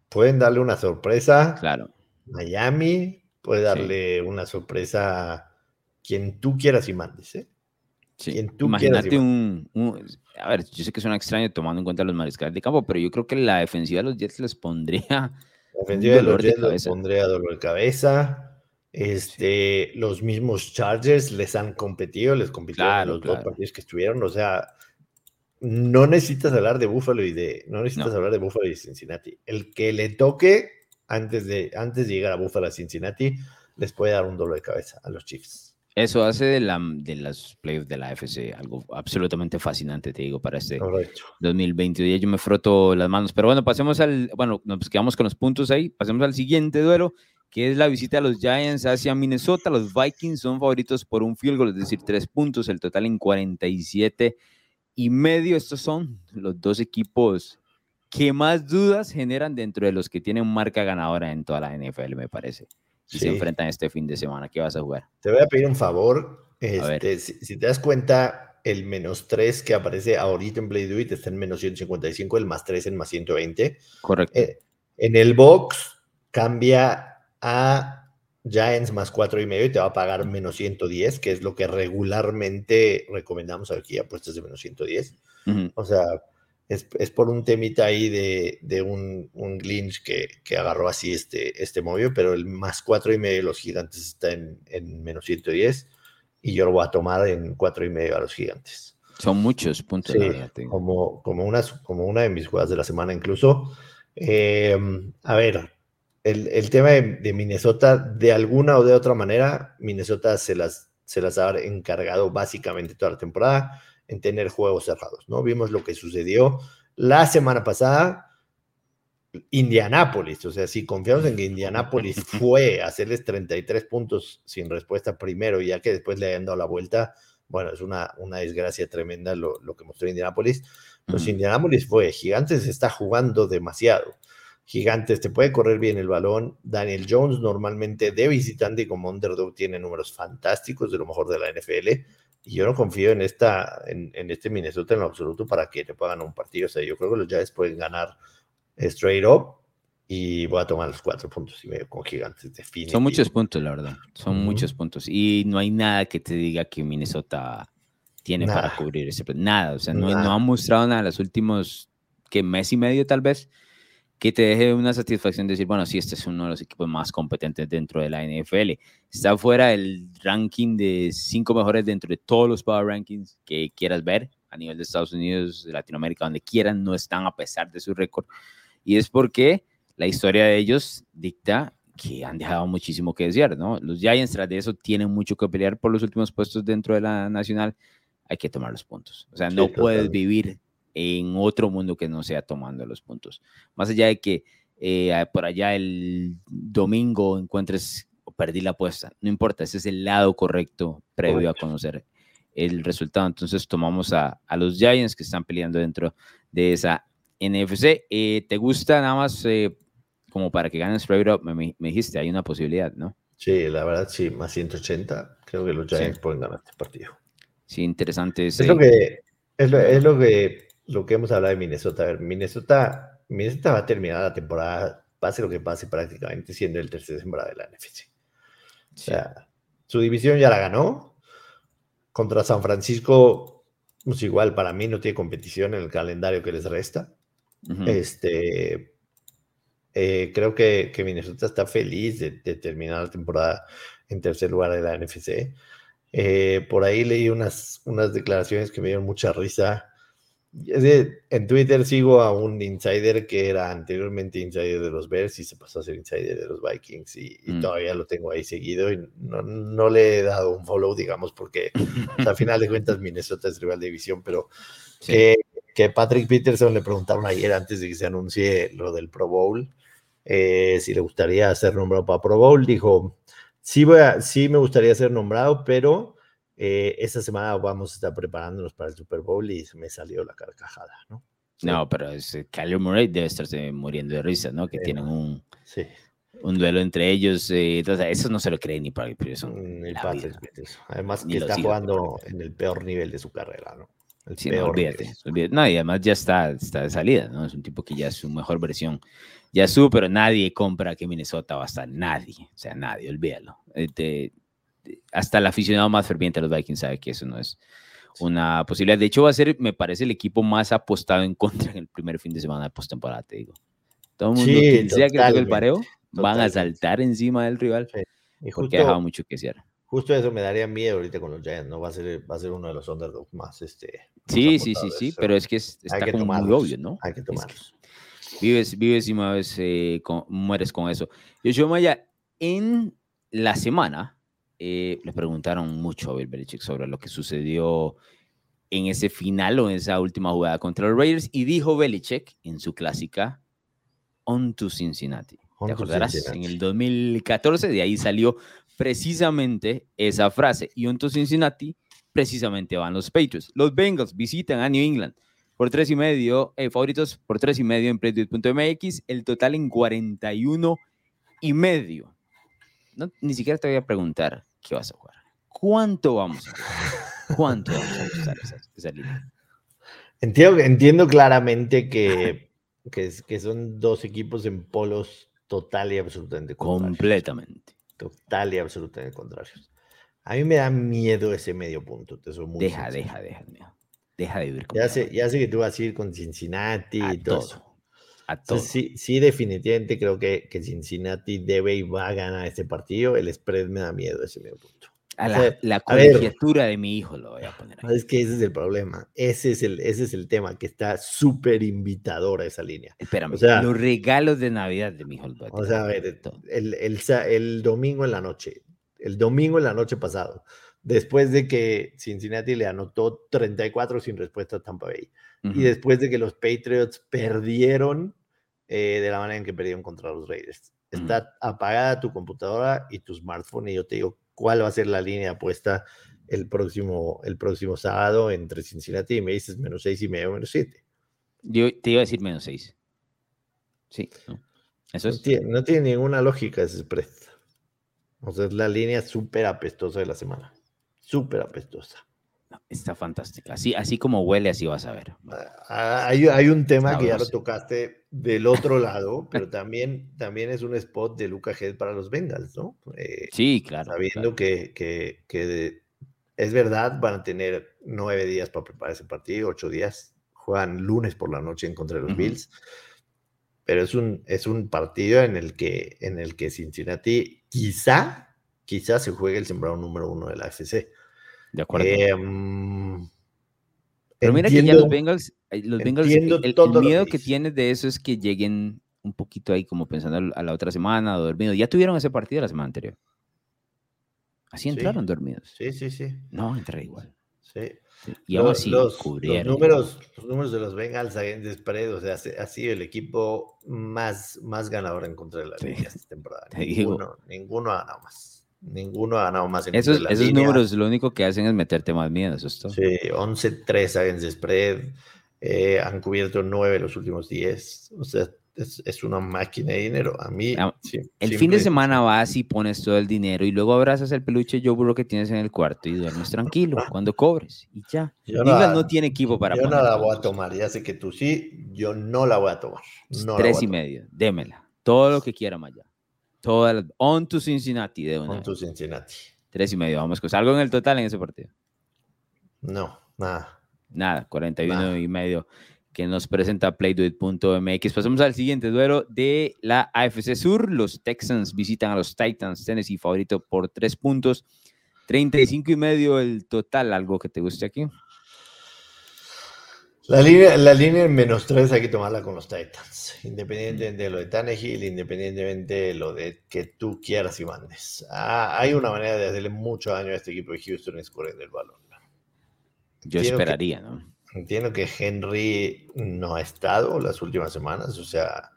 Pueden darle una sorpresa. Claro. Miami puede darle una sorpresa quien tú quieras y mandes, ¿eh? Sí. Imagínate un, A ver, yo sé que suena extraño tomando en cuenta los mariscales de campo, pero yo creo que la defensiva de los Jets les pondría. La defensiva de los Jets les pondría dolor de cabeza. Este, Los mismos Chargers les han competido, les compitieron los dos partidos que estuvieron. O sea, no necesitas hablar de Buffalo y de. No necesitas hablar de Buffalo y Cincinnati. El que le toque antes de, antes de llegar a Buffalo a Cincinnati les puede dar un dolor de cabeza a los Chiefs. Eso hace de, la, de las playoffs de la FC algo absolutamente fascinante, te digo, para este 2020. Y yo me froto las manos. Pero bueno, pasemos al. Bueno, nos quedamos con los puntos ahí. Pasemos al siguiente duelo, que es la visita de los Giants hacia Minnesota. Los Vikings son favoritos por un field goal, es decir, tres puntos, el total en 47 y medio. Estos son los dos equipos que más dudas generan dentro de los que tienen marca ganadora en toda la NFL, me parece y se enfrentan este fin de semana. ¿Qué vas a jugar? Te voy a pedir un favor. Este, si, te das cuenta, el menos 3 que aparece ahorita en Play Do It está en menos 155, el más 3 en más 120. Correcto. Eh, en el box cambia a Giants más 4 y medio y te va a pagar menos 110, que es lo que regularmente recomendamos aquí, apuestas de menos 110. O sea, es, por un temita ahí de, un, un, glitch que, que, agarró así este, este móvil, pero el más cuatro y medio de los gigantes está en, en, menos 110 y yo lo voy a tomar en cuatro y medio a los gigantes. Son muchos puntos. como, como, una, como una de mis jugadas de la semana incluso. Em, a ver, el, tema de, Minnesota, de alguna o de otra manera, Minnesota se las, se las ha encargado básicamente toda la temporada en tener juegos cerrados, ¿no? Vimos lo que sucedió la semana pasada. Indianápolis, o sea, si confiamos en que Indianápolis fue a hacerles 33 puntos sin respuesta primero, ya que después le hayan dado la vuelta, bueno, es una, una desgracia tremenda lo, lo que mostró Indianápolis. Pues Indianápolis fue, Gigantes está jugando demasiado. Gigantes te puede correr bien el balón. Daniel Jones normalmente de visitante y como underdog tiene números fantásticos de lo mejor de la NFL. Y yo no confío en, esta, en, este Minnesota en lo absoluto para que te puedan un partido. O sea, yo creo que los Giants pueden ganar straight up y voy a tomar los cuatro puntos y medio con Gigantes. Son muchos puntos, la verdad. Son muchos puntos. Y no hay nada que te diga que Minnesota tiene para cubrir ese. Nada. O sea, no, no han mostrado nada en los últimos que mes y medio tal vez que te deje una satisfacción de decir, bueno, sí, este es uno de los equipos más competentes dentro de la NFL. Está fuera del ranking de cinco mejores dentro de todos los power rankings que quieras ver a nivel de Estados Unidos, de Latinoamérica, donde quieran, no están a pesar de su récord. Y es porque la historia de ellos dicta que han dejado muchísimo que desear, ¿no? Los Giants tras de eso tienen mucho que pelear por los últimos puestos dentro de la nacional. Hay que tomar los puntos. O sea, no puedes vivir en otro mundo que no sea tomando los puntos. Más allá de que eh, por allá el domingo encuentres o perdí la apuesta, no importa, ese es el lado correcto previo a conocer el resultado. Entonces tomamos a, a, los Giants que están peleando dentro de esa NFC. Eh, ¿Te gusta nada más eh, como para que ganes previo? Me, me, dijiste, hay una posibilidad, ¿no? Sí, la verdad, sí, más 180. Creo que los Giants pueden ganar este partido. Sí, interesante. Es, lo que, es, lo, es lo que lo que hemos hablado de Minnesota. A ver, Minnesota, Minnesota va a terminar la temporada, pase lo que pase, prácticamente siendo el tercer sembrado de la NFC. O sea, su división ya la ganó. Contra San Francisco, pues igual para mí no tiene competición en el calendario que les resta. Este. Eh, creo que, que, Minnesota está feliz de, terminar la temporada en tercer lugar de la NFC. Eh, por ahí leí unas, unas declaraciones que me dieron mucha risa en Twitter sigo a un insider que era anteriormente insider de los Bears y se pasó a ser insider de los Vikings y, mm. todavía lo tengo ahí seguido y no, le he dado un follow, digamos, porque al final de cuentas Minnesota es rival de división, pero que, Patrick Peterson le preguntaron ayer antes de que se anuncie lo del Pro Bowl, eh, si le gustaría ser nombrado para Pro Bowl, dijo, sí, voy a, sí me gustaría ser nombrado, pero eh, esta semana vamos a estar preparándonos para el Super Bowl y me salió la carcajada, ¿no? No, pero es, Kyler Murray debe estarse muriendo de risa, ¿no? Que tienen un, un duelo entre ellos. Eh, entonces, eso no se lo cree ni para Peterson. Ni Además, que está jugando en el peor nivel de su carrera, ¿no? El sí, no, olvídate, No, y además ya está, está de salida, ¿no? Es un tipo que ya es su mejor versión. Ya su, pero nadie compra que Minnesota va a estar. Nadie. O sea, nadie, olvídalo. Eh, hasta el aficionado más ferviente de los Vikings sabe que eso no es una posibilidad. De hecho, va a ser, me parece, el equipo más apostado en contra en el primer fin de semana de postemporada, te digo. Todo el mundo, quien sea que toque el pareo, van a saltar encima del rival porque ha dejado mucho que hacer. Justo eso me daría miedo ahorita con los Giants, ¿no? Va a ser, va a ser uno de los underdogs más, este... sí, sí, sí, sí, pero es que está como muy obvio, ¿no? Hay que tomarlos. vives, vives y mueves, eh, mueres con eso. Yo, Maya, en la semana, eh, le preguntaron mucho a Bill Belichick sobre lo que sucedió en ese final o en esa última jugada contra los Raiders y dijo Belichick en su clásica On to Cincinnati. ¿Te acordarás? En el 2014 de ahí salió precisamente esa frase. Y On to Cincinnati precisamente van los Patriots. Los Bengals visitan a New England por tres y medio, eh, favoritos por tres y medio en playdude.mx, el total en 41 y medio. No, ni siquiera te voy a preguntar ¿qué vas a jugar? ¿Cuánto vamos a jugar? ¿Cuánto vamos a usar esa, línea? Entiendo, entiendo claramente que, que, son dos equipos en polos total y absolutamente contrarios. Completamente. Total y absolutamente contrarios. A mí me da miedo ese medio punto. Te deja, deja, deja, deja, de vivir con ya sé, ya sé que tú vas a ir con Cincinnati y todo. todo. A todo. sí, sí, definitivamente creo que, que, Cincinnati debe y va a ganar este partido. El spread me da miedo ese medio punto. A O la, sea, la a ver. colegiatura de mi hijo lo voy a poner. ahí. Es que ese es el problema. Ese es el, ese es el tema, que está súper invitadora esa línea. Espérame, o sea- los regalos de Navidad de mi hijo. O sea, a ver, el, el, el domingo en la noche, el domingo en la noche pasado, después de que Cincinnati le anotó 34 sin respuesta a Tampa Bay, y después de que los Patriots perdieron eh, de la manera en que perdieron contra los Raiders. Está apagada tu computadora y tu smartphone y yo te digo cuál va a ser la línea apuesta el próximo, el próximo sábado entre Cincinnati y me dices menos 6 y medio, menos 7. Yo te iba a decir menos 6. Sí, ¿no? Eso No es. tiene, no tiene ninguna lógica ese spread. O sea, es la línea súper apestosa de la semana. Súper apestosa. no, está fantástica. Así, así como huele, así vas a ver. Ah, Hay, hay un tema que ya lo tocaste del otro lado, pero también, también es un spot de Luca Head para los Bengals, ¿no? Eh, Sí, claro. sabiendo claro. que, que, que de- es verdad, van a tener nueve días para preparar ese partido, ocho días. Juegan lunes por la noche en contra de los. Bills. Pero es un, es un partido en el, que, en el que Cincinnati quizá, quizá se juegue el sembrado número uno de la AFC. De acuerdo. Em, Pero mira que ya los Bengals, eh, los Bengals, el, que miedo que tienes de eso es que lleguen un poquito ahí como pensando a la otra semana o dormidos. Ya tuvieron ese partido la semana anterior. Así Sí. entraron dormidos. Sí, sí, sí. No, entré igual. sí. Sí, Y aún Lo- así los, los números, los números de los Bengals spread, o sea, ha sido el equipo más, más ganador en contra de la Sí, línea esta temporada. te digo. Ninguno, ninguno ha ganado más. Ninguno ha ganado más en Esos, esos línea. números lo único que hacen es meterte más miedo. Eso es todo. Sí, 11-3 against spread. eh, han cubierto 9 los últimos 10. O sea, es, es una máquina de dinero. A mí. Ah, El fin de semana vas y pones todo el dinero y luego abrazas el peluche Joe Burrow que tienes en el cuarto y duermes tranquilo cuando cobres y ya. Yo no- tiene equipo para Yo no la voy a tomar. Ya sé que tú sí. Yo no la voy a tomar. No Tres voy y medio, démela. Todo lo que quiera Maya. Todas las- on to Cincinnati de una. vez. Con tu Cincinnati. Tres y medio, vamos con algo en el total en ese partido. No, nada. Nada, 41 Nada. y medio que nos presenta playduit.mx. Pasamos al siguiente duelo de la AFC Sur. Los Texans visitan a los Titans, Tennessee favorito por tres puntos. 35 y medio el total, algo que te guste aquí. La línea, la línea en menos 3 hay que tomarla con los Titans, independientemente de lo de Tannehill, independientemente de lo de que tú quieras y mandes. Ah, hay una manera de hacerle mucho daño a este equipo de Houston es corriendo el balón. Yo que- esperaría, ¿no? Entiendo que Henry no ha estado las últimas semanas, o sea,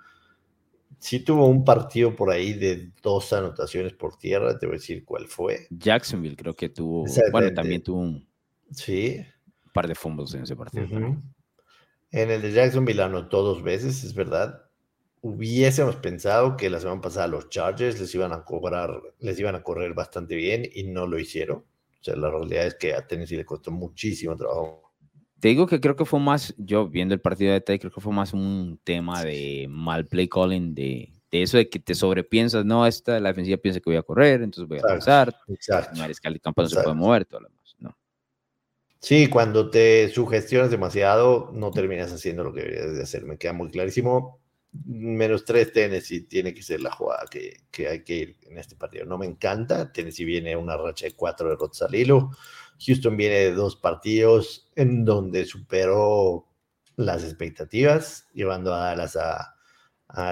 sí tuvo un partido por ahí de dos anotaciones por tierra, te voy a decir cuál fue. Jacksonville creo que tuvo, bueno, también tuvo un Sí. par de fumbles en ese partido. También. En el de Jacksonville anotó dos veces, es verdad. Hubiésemos pensado que la semana pasada los Chargers les iban a cobrar, les iban a correr bastante bien y no lo hicieron. O sea, la realidad es que a Tennessee le costó muchísimo trabajo. Te digo que creo que fue más, yo viendo el partido de detalle, creo que fue más un tema de mal play calling, de, de eso de que te sobrepiensas, no, esta, la defensiva piensa que voy a correr, entonces voy a lanzar, Exacto. Mariscal de campo no se puede mover, todo lo demás, ¿no? Sí, cuando te sugestionas demasiado, no terminas haciendo lo que deberías de hacer. Me queda muy clarísimo. Menos tres Tennessee tiene que ser la jugada que, que hay que ir en este partido. No me encanta. Tennessee viene una racha de cuatro derrotas al hilo. Houston viene de dos partidos en donde superó las expectativas, llevando a Dallas a,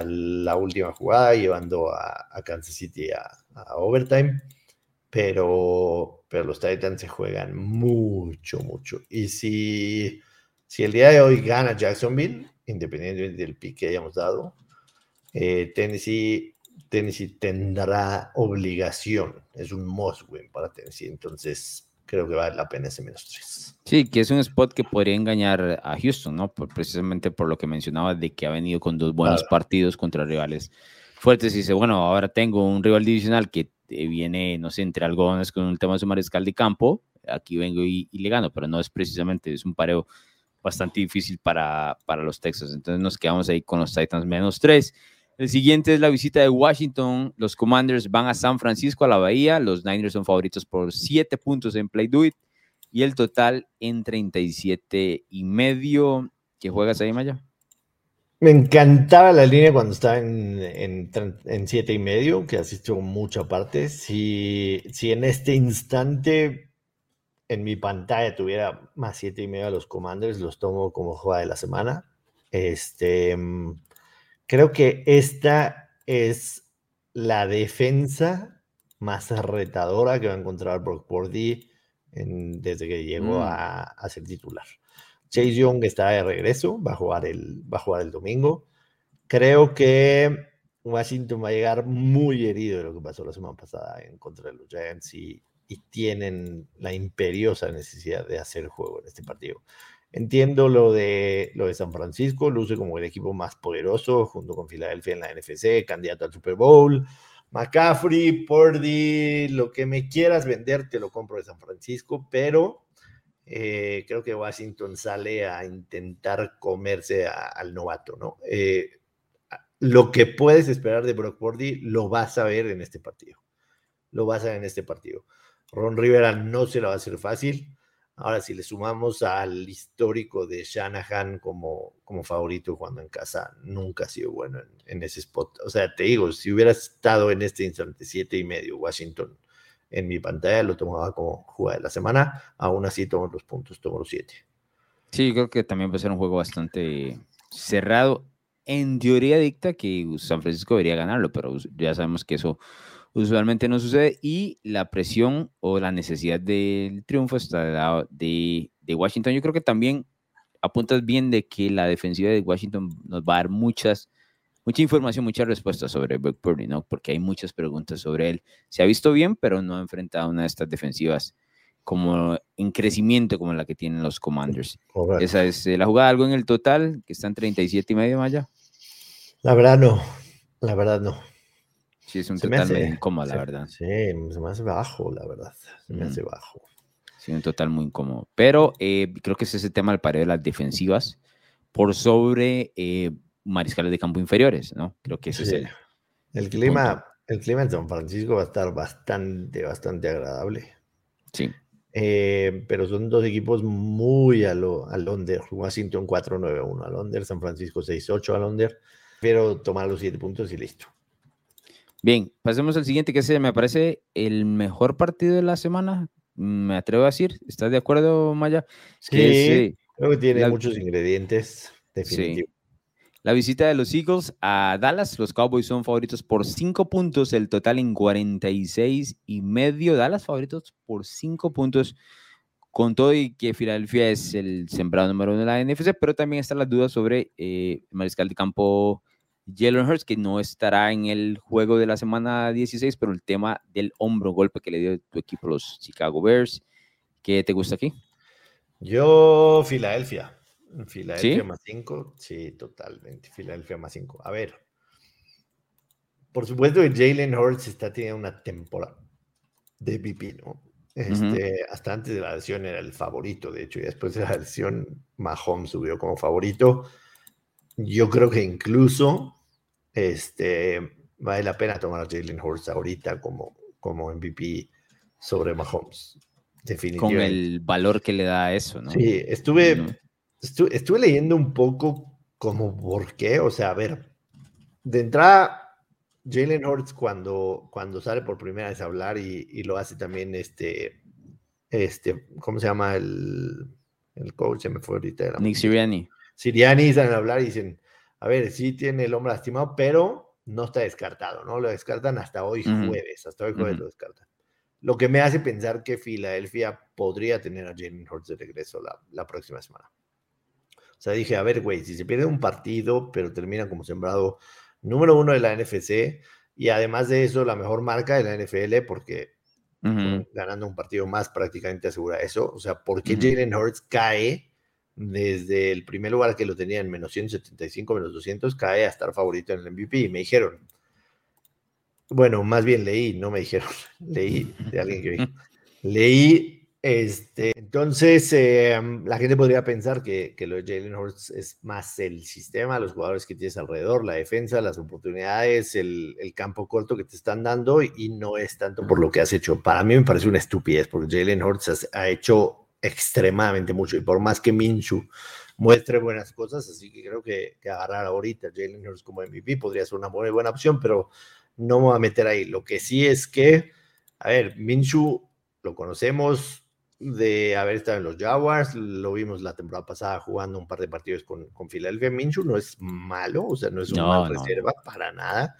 la última jugada, llevando a, a Kansas City a overtime pero, pero los Titans se juegan mucho, mucho. Y si, si el día de hoy gana Jacksonville, independientemente del pick que hayamos dado, eh, Tennessee, Tennessee tendrá obligación, es un must win para Tennessee, entonces creo que vale la pena ese menos tres. Sí, que es un spot que podría engañar a Houston, ¿no? Por- precisamente por lo que mencionaba de que ha venido con dos buenos Claro. partidos contra rivales fuertes y dice, bueno, ahora tengo un rival divisional que eh, viene, no sé, entre algodones con el tema de su mariscal de campo, aquí vengo y, y le gano, pero no es precisamente, es un pareo bastante difícil para, para los Texas. Entonces nos quedamos ahí con los Titans menos tres. El siguiente es la visita de Washington. Los Commanders van a San Francisco, a la Bahía. Los Niners son favoritos por siete puntos en Play Do It. Y el total en 37 y medio. ¿Qué juegas ahí, Maya? Me encantaba la línea cuando estaba en, en, siete y medio, que asistió mucha parte. Si, si en este instante en mi pantalla tuviera más siete y medio a los Commanders, los tomo como jugada de la semana. Este, creo que esta es la defensa más retadora que va a encontrar Brock Purdy desde que llegó mm. a, a ser titular. Chase Young está de regreso, va a jugar el, va a jugar el domingo. Creo que Washington va a llegar muy herido de lo que pasó la semana pasada en contra de los Giants y, tienen la imperiosa necesidad de hacer juego en este partido. Entiendo lo de, lo de San Francisco, luce como el equipo más poderoso junto con Filadelfia en la NFC, candidato al Super Bowl. McCaffrey, Purdy, lo que me quieras vender, te lo compro de San Francisco, pero eh, creo que Washington sale a intentar comerse al novato, ¿no? Eh, lo que puedes esperar de Brock Purdy lo vas a ver en este partido. Lo vas a ver en este partido. Ron Rivera no se lo va a hacer fácil. Ahora, si le sumamos al histórico de Shanahan como, como favorito jugando en casa, nunca ha sido bueno en, ese spot. O sea, te digo, si hubiera estado en este instante siete y medio Washington en mi pantalla, lo tomaba como jugada de la semana. Aún así tomo los puntos, tomo los siete. Sí, creo que también va a ser un juego bastante cerrado. En teoría dicta que San Francisco debería ganarlo, pero ya sabemos que eso usualmente no sucede y la presión o la necesidad del triunfo está del lado de, de, Washington. Yo creo que también apuntas bien de que la defensiva de Washington nos va a dar muchas, mucha información, muchas respuestas sobre Buck Purdy, ¿no? Porque hay muchas preguntas sobre él. Se ha visto bien, pero no ha enfrentado una de estas defensivas como en crecimiento como la que tienen los Commanders. Esa es eh, la jugada, algo en el total, que están 37 y medio, Maya. La verdad no, la verdad no. Sí, es un total muy incómodo, la verdad. Sí, se me hace bajo, la verdad. Se me hace bajo. Sí, un total muy incómodo. Pero eh, creo que es ese tema del pared de las defensivas por sobre eh, mariscales de campo inferiores, ¿no? Creo que ese es el. El clima, el clima en San Francisco va a estar bastante, bastante agradable. Sí. Eh, pero son dos equipos muy a lo, al under. Washington 4-9-1 al under, San Francisco 6-8 al under. Pero tomar los siete puntos y listo. Bien, pasemos al siguiente, que se me parece el mejor partido de la semana. Me atrevo a decir, ¿estás de acuerdo, Maya? Sí, creo que tiene muchos ingredientes, definitivos. La visita de los Eagles a Dallas, los Cowboys son favoritos por 5 puntos, el total en 46 y medio. Dallas favoritos por 5 puntos, con todo y que Filadelfia es el sembrado número uno de la NFC, pero también están las dudas sobre eh, el mariscal de campo Jalen Hurts, que no estará en el juego de la semana 16, pero el tema del hombro golpe que le dio tu equipo, los Chicago Bears. ¿Qué te gusta aquí? Yo, Filadelfia. Filadelfia más 5. Sí, totalmente. Filadelfia más 5. A ver. Por supuesto que Jalen Hurts está teniendo una temporada de VP, ¿no? Este, Hasta antes de la lesión era el favorito, de hecho, y después de la lesión, Mahomes subió como favorito. Yo creo que incluso este, vale la pena tomar a Jalen Hurts ahorita como, como MVP sobre Mahomes. Definitivamente. Con el valor que le da eso, ¿no? Sí, estuve, estuve, leyendo un poco como por qué, o sea, a ver, de entrada, Jalen Hurts cuando, cuando sale por primera vez a hablar y, lo hace también este, este, ¿cómo se llama el, el coach? Se me fue ahorita. Nick Siriani. Siriani salen a hablar y dicen, a ver, sí tiene el hombro lastimado, pero no está descartado, ¿no? Lo descartan hasta hoy jueves, hasta hoy jueves lo descartan. Lo que me hace pensar que Filadelfia podría tener a Jalen Hurts de regreso la, próxima semana. O sea, dije, a ver, güey, si se pierde un partido, pero termina como sembrado número uno de la NFC, y además de eso, la mejor marca de la NFL, porque ganando un partido más prácticamente asegura eso. O sea, ¿por qué Jalen Hurts cae desde el primer lugar que lo tenía en menos 175, menos 200, cae a estar favorito en el MVP. Y me dijeron, bueno, más bien leí, no me dijeron, leí de alguien que vi. Leí, este, entonces em, la gente podría pensar que, que, lo de Jalen Hurts es más el sistema, los jugadores que tienes alrededor, la defensa, las oportunidades, el, el, campo corto que te están dando y no es tanto por lo que has hecho. Para mí me parece una estupidez porque Jalen Hurts ha hecho extremadamente mucho. Y por más que Minshu muestre buenas cosas, así que creo que, que agarrar ahorita Jalen Hurts como MVP podría ser una muy buena opción, pero no me voy a meter ahí. Lo que sí es que, a ver, Minshu lo conocemos de haber estado en los Jaguars, lo vimos la temporada pasada jugando un par de partidos con, con Philadelphia. Minshu no es malo, o sea, no es una reserva para nada.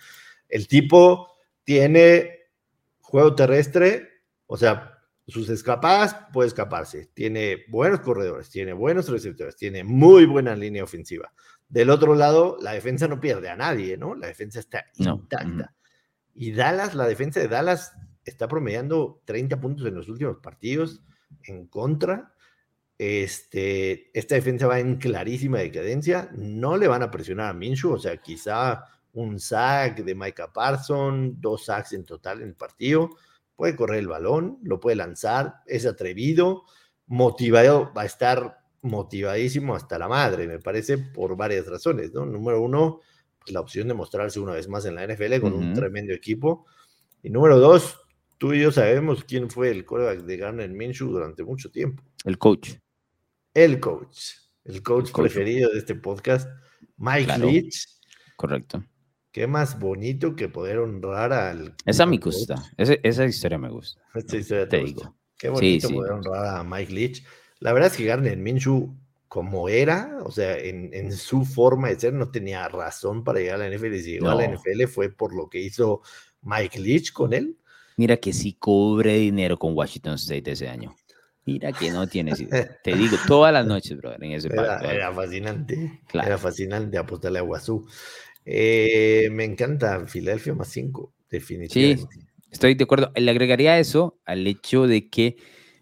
El tipo tiene juego terrestre, o sea, sus escapadas puede escaparse. Tiene buenos corredores, tiene buenos receptores, tiene muy buena línea ofensiva. Del otro lado, la defensa no pierde a nadie, ¿no? La defensa está intacta. Y Dallas, la defensa de Dallas está promediando 30 puntos en los últimos partidos en contra. Este, esta defensa va en clarísima decadencia. No le van a presionar a Minshew, o sea, quizá un sack de Micah Parson, dos sacks en total en el partido. Puede correr el balón, lo puede lanzar, es atrevido, motivado, va a estar motivadísimo hasta la madre, me parece, por varias razones, ¿no? Número uno, la opción de mostrarse una vez más en la NFL con un tremendo equipo. Y número dos, tú y yo sabemos quién fue el coreback de Garner Minshew durante mucho tiempo. El coach. El coach. El coach, preferido de este podcast, Mike Leach. Correcto. Qué más bonito que poder honrar al. Esa me gusta. Esa, historia me gusta. Esta historia te, digo. Qué bonito poder honrar a Mike Leach. La verdad es que Garner Minshew, como era, o sea, en, su forma de ser, no tenía razón para llegar a la NFL. Y si llegó a la NFL fue por lo que hizo Mike Leach con él. Mira que sí cobre dinero con Washington State ese año. Mira que no tienes Te digo, todas las noches, brother, en ese era, era fascinante. Era fascinante apostarle a Guazú. Eh, me encanta Filadelfia más 5, definitivamente. Sí, estoy de acuerdo. Le agregaría eso al hecho de que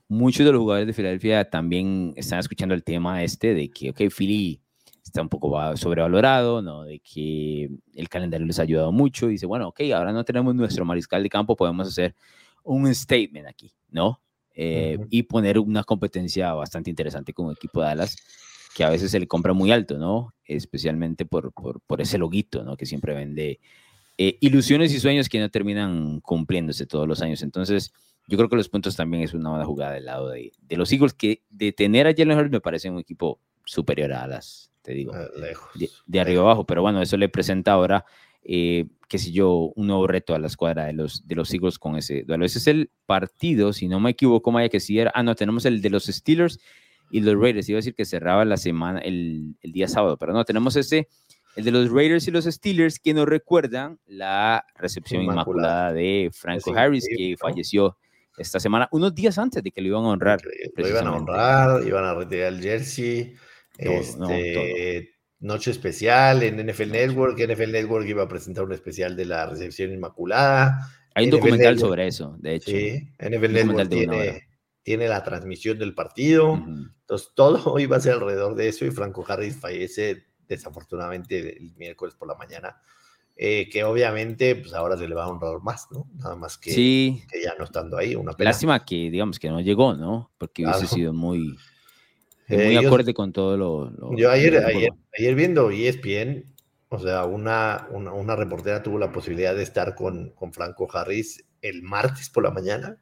muchos de los jugadores de Filadelfia también están escuchando el tema este de que, ok, Philly está un poco sobrevalorado, ¿no? De que el calendario les ha ayudado mucho. dice, bueno, ok, ahora no tenemos nuestro mariscal de campo, podemos hacer un statement aquí, ¿no? Eh, y poner una competencia bastante interesante con el equipo de Dallas que a veces se le compra muy alto, ¿no? Especialmente por, por, por ese loguito, ¿no? Que siempre vende eh, ilusiones y sueños que no terminan cumpliéndose todos los años. Entonces, yo creo que los puntos también es una buena jugada del lado de, de los Eagles, que de tener a Jalen Hurts me parece un equipo superior a las, te digo, ah, de, arriba abajo. Pero bueno, eso le presenta ahora, eh, qué sé yo, un nuevo reto a la escuadra de los, de los Eagles con ese duelo. Ese es el partido, si no me equivoco, Maya, que si era, ah, no, tenemos el de los Steelers y los Raiders. Iba a decir que cerraba la semana, el, el día sábado, pero no, tenemos ese, el de los Raiders y los Steelers, que nos recuerdan la recepción inmaculada, de Franco Harris, que falleció esta semana, unos días antes de que lo iban a honrar. Lo iban a honrar, iban a retirar el jersey. Este, Noche especial en NFL Network. NFL Network iba a presentar un especial de la recepción inmaculada. Hay un documental sobre eso, de hecho. Sí, NFL Network tiene, tiene la transmisión del partido. Entonces, todo iba a ser alrededor de eso y Franco Harris fallece desafortunadamente el miércoles por la mañana. Eh, que obviamente pues ahora se le va a honrar más, ¿no? Nada más que, que ya no estando ahí. Una Lástima que, digamos, que no llegó, ¿no? Porque hubiese sido muy, muy acorde con todo lo... yo ayer, ayer, ayer, viendo ESPN, o sea, una, una, una, reportera tuvo la posibilidad de estar con, con Franco Harris el martes por la mañana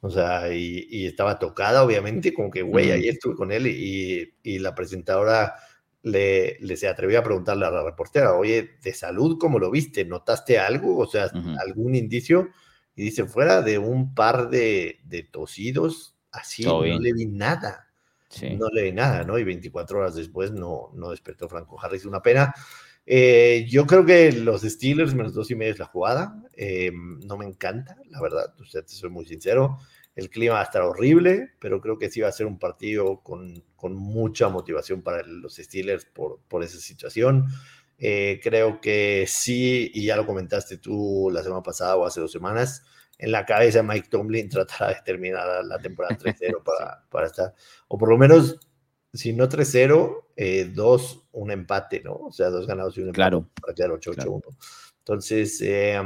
o sea, y, estaba tocada, obviamente, como que, güey, ayer estuve con él y, y la presentadora le, le, se atrevió a preguntarle a la reportera, oye, de salud, ¿cómo lo viste? ¿Notaste algo? O sea, algún indicio. Y dice, fuera de un par de, de tosidos, así no le vi nada. No le vi nada, ¿no? Y 24 horas después no, no despertó Franco Harris. Una pena. Eh, yo creo que los Steelers menos dos y medio es la jugada. Eh, no me encanta, la verdad, usted soy muy sincero. El clima va a estar horrible, pero creo que sí va a ser un partido con, con mucha motivación para los Steelers por, por esa situación. Eh, creo que sí, y ya lo comentaste tú la semana pasada o hace dos semanas, en la cabeza de Mike Tomlin tratará de terminar la temporada 3-0 para, para estar, o por lo menos si no 3-0, eh, dos, un empate, ¿no? O sea, dos ganados y un empate claro. para quedar 8-8-1. Entonces, eh,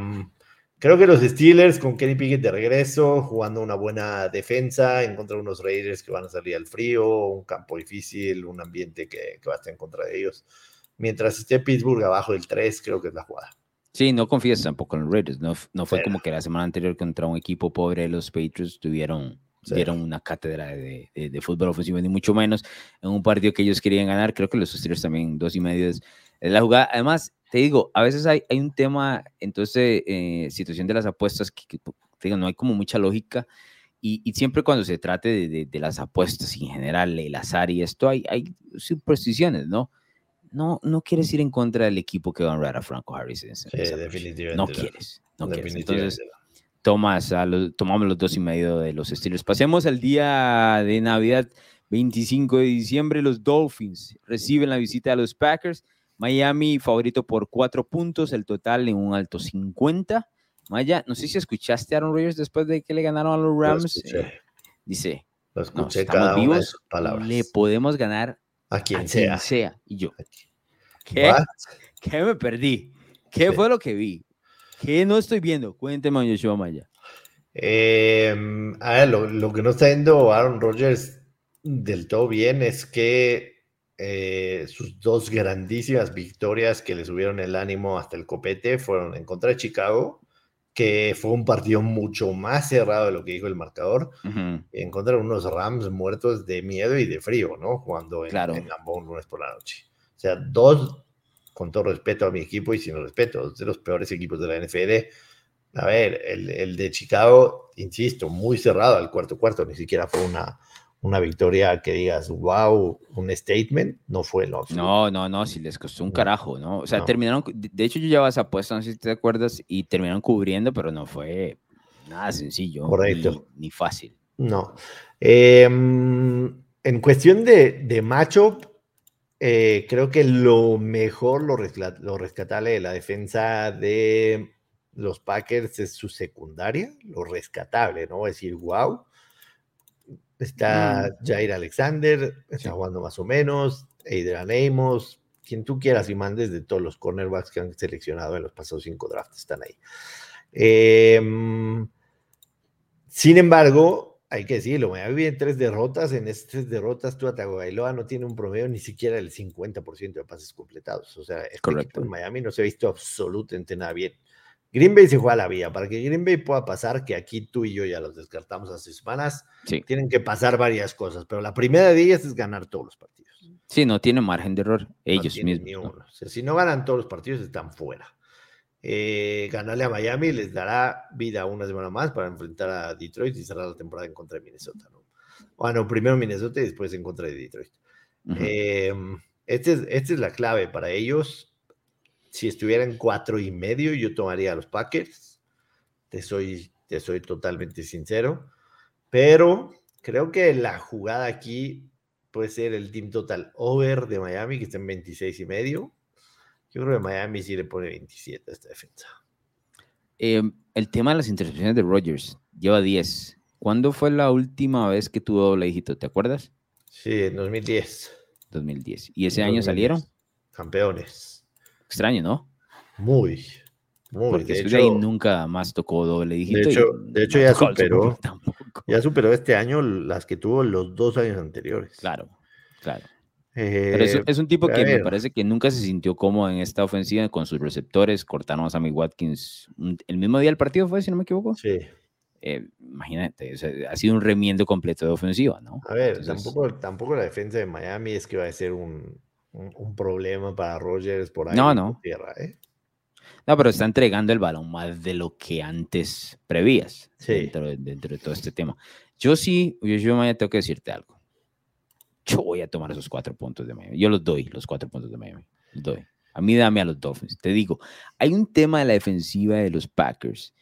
creo que los Steelers con Kenny Pickett de regreso, jugando una buena defensa, en contra de unos Raiders que van a salir al frío, un campo difícil, un ambiente que, que va a estar en contra de ellos. Mientras esté Pittsburgh abajo del 3, creo que es la jugada. Sí, no confías tampoco en los Raiders. No, no fue como que la semana anterior contra un equipo pobre, los Patriots tuvieron dieron una cátedra de, de, fútbol ofensivo, ni mucho menos, en un partido que ellos querían ganar. Creo que los Steelers también, dos y medio es, la jugada. Además, te digo, a veces hay, hay un tema, entonces, eh, situación de las apuestas, que, te digo, no hay como mucha lógica. Y, y siempre cuando se trate de, de, las apuestas en general, el azar y esto, hay, hay supersticiones, ¿no? No, no quieres ir en contra del equipo que va a honrar a Franco Harris. sí, definitivamente. No, quieres, no quieres. Entonces, tomas a los, tomamos los dos y medio de los estilos. Pasemos al día de Navidad, 25 de diciembre. Los Dolphins reciben la visita de los Packers. Miami favorito por cuatro puntos, el total en un alto 50. Maya, no sé si escuchaste a Aaron Rodgers después de que le ganaron a los Rams. Eh, dice, Lo escuché cada vivos, palabras. le podemos ganar a quien, sea. sea. Y yo, ¿qué? ¿Qué me perdí? ¿Qué fue lo que vi? ¿Qué no estoy viendo? Cuénteme, Yoshua Maya. Eh, a ver, lo, que no está viendo Aaron Rodgers del todo bien es que eh, sus dos grandísimas victorias que le subieron el ánimo hasta el copete fueron en contra de Chicago, que fue un partido mucho más cerrado de lo que dijo el marcador, en contra de unos Rams muertos de miedo y de frío, ¿no? Jugando en, claro. en lunes por la noche. O sea, dos con todo respeto a mi equipo y sin respeto, de los peores equipos de la NFL. A ver, el, de Chicago, insisto, muy cerrado al cuarto cuarto, ni siquiera fue una, una victoria que digas, wow, un statement, no fue lo No, no, no, si les costó un carajo, ¿no? O sea, terminaron, de hecho yo llevaba esa apuesta, no sé si te acuerdas, y terminaron cubriendo, pero no fue nada sencillo. Correcto. Ni, fácil. No. Em, en cuestión de, de matchup, eh, creo que lo mejor, lo, lo rescatable de la defensa de los Packers es su secundaria, lo rescatable, ¿no? Es decir, wow. Está. Jair Alexander, está jugando más o menos, Adrian Amos, quien tú quieras y mandes de todos los cornerbacks que han seleccionado en los pasados cinco drafts, están ahí. Em, sin embargo, hay que decirlo, Miami viene tres derrotas. En estas tres derrotas, Tua Tagovailoa no tiene un promedio ni siquiera del 50% de pases completados. O sea, este Correcto. en Miami no se ha visto absolutamente nada bien. Green Bay se juega la vía. Para que Green Bay pueda pasar, que aquí tú y yo ya los descartamos hace semanas, tienen que pasar varias cosas. Pero la primera de ellas es ganar todos los partidos. Sí, no tiene margen de error ellos mismos. O sea, si no ganan todos los partidos, están fuera. Eh, ganarle a Miami les dará vida una semana más para enfrentar a Detroit y cerrar la temporada en contra de Minnesota. ¿no? Bueno, primero Minnesota y después en contra de Detroit. Em, este esta es la clave para ellos. Si estuvieran cuatro y medio, yo tomaría a los Packers. Te soy, te soy totalmente sincero. Pero creo que la jugada aquí puede ser el team total over de Miami, que está en 26 y medio yo creo que Miami sí le pone 27 a esta defensa. Em, el tema de las intercepciones de Rodgers lleva 10. ¿Cuándo fue la última vez que tuvo doble dígito? ¿Te acuerdas? Sí, en 2010. 2010. ¿Y ese año salieron? Campeones. Extraño, ¿no? Muy, muy. Porque de hecho, ahí nunca más tocó doble dígito. De hecho, de hecho ya superó. Ya superó este año las que tuvo los dos años anteriores. Claro, claro. Pero es, un tipo que me parece que nunca se sintió cómodo en esta ofensiva con sus receptores. Cortaron a Sammy Watkins el mismo día del partido, fue, si no me equivoco. Sí. Eh, imagínate, ha sido un remiendo completo de ofensiva, ¿no? A ver, tampoco, tampoco la defensa de Miami es que va a ser un, un, problema para Rogers por ahí. No, no. Tierra, ¿eh? No, pero está entregando el balón más de lo que antes prevías sí. dentro, dentro de todo este tema. Yo sí, yo, yo Maya, tengo que decirte algo yo voy a tomar esos cuatro puntos de Miami. Yo los doy, los cuatro puntos de Miami. Los doy. A mí dame a los Dolphins. Te digo, hay un tema de la defensiva de los Packers.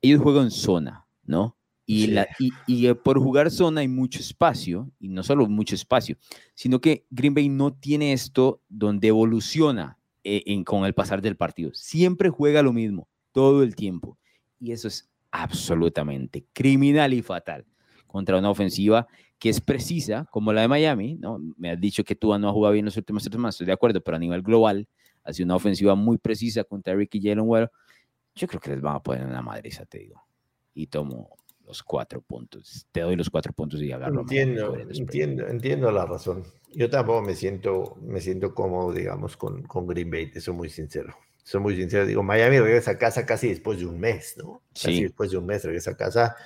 Ellos juegan zona, ¿no? Y, la, y, eh, por jugar zona hay mucho espacio, y no solo mucho espacio, sino que Green Bay no tiene esto donde evoluciona eh, en, con el pasar del partido. Siempre juega lo mismo, todo el tiempo. Y eso es absolutamente criminal y fatal contra una ofensiva que es precisa, como la de Miami, ¿no? Me has dicho que tú no ha jugado bien los últimos tres semanas, estoy de acuerdo, pero a nivel global, ha sido una ofensiva muy precisa contra Ricky y Jalen Well. Yo creo que les van a poner en la madriza, te digo. Y tomo los cuatro puntos. Te doy los cuatro puntos y agarro. Entiendo, entiendo, entiendo la razón. Yo tampoco me siento, me siento cómodo, digamos, con, con Green Bay, te soy muy sincero. Soy muy sincero. Digo, Miami regresa a casa casi después de un mes, ¿no? Casi después de un mes regresa a casa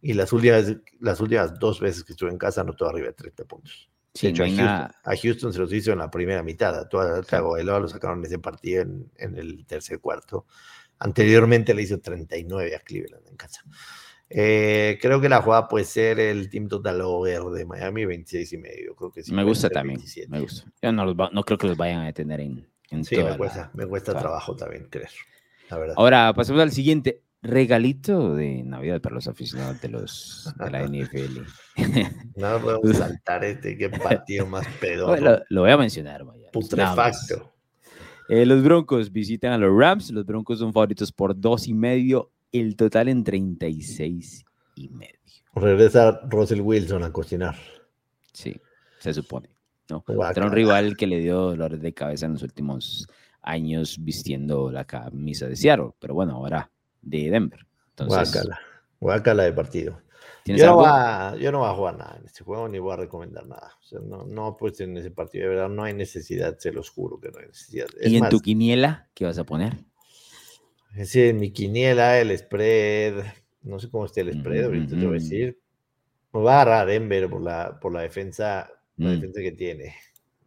Y las últimas, las últimas dos veces que estuve en casa no todo arriba de 30 puntos. Sí, hecho, no a, Houston, a Houston se los hizo en la primera mitad. A toda Tagovailoa lo sacaron ese partido en, en el tercer cuarto. Anteriormente le hizo 39 a Cleveland en casa. Eh, creo que la jugada puede ser el team total over de Miami, 26 y medio. Creo que sí. me gusta también. 27. Me gusta. Yo no, va- no creo que los vayan a detener en, en Sí, me la- cuesta, me cuesta trabajo también creer. La verdad. Ahora pasemos al siguiente regalito de Navidad para los aficionados de los de la NFL. No podemos saltar este. Qué partido más pedorro. lo, lo voy a mencionar, más. putrefacto. Eh, los Broncos visitan a los Rams. Los Broncos son favoritos por dos y medio. El total en 36 y medio. Regresa Russell Wilson a cocinar. Sí, se supone. ¿no? Era un rival que le dio dolores de cabeza en los últimos años vistiendo la camisa de Seattle, pero bueno, ahora de Denver. Entonces, Guácala. Guácala de partido. ¿tienes Yo no, algo? voy a, yo no voy a jugar nada en este juego ni voy a recomendar nada. O sea, no, no apuesto en ese partido. De verdad, no hay necesidad. Se los juro que no hay necesidad. Es ¿Y en más, tu quiniela qué vas a poner? Ese, mi quiniela, el spread. No sé cómo esté el spread. Ahorita te voy a decir. Me va a agarrar a Denver por la, por la defensa. La Mm. defensa que tiene.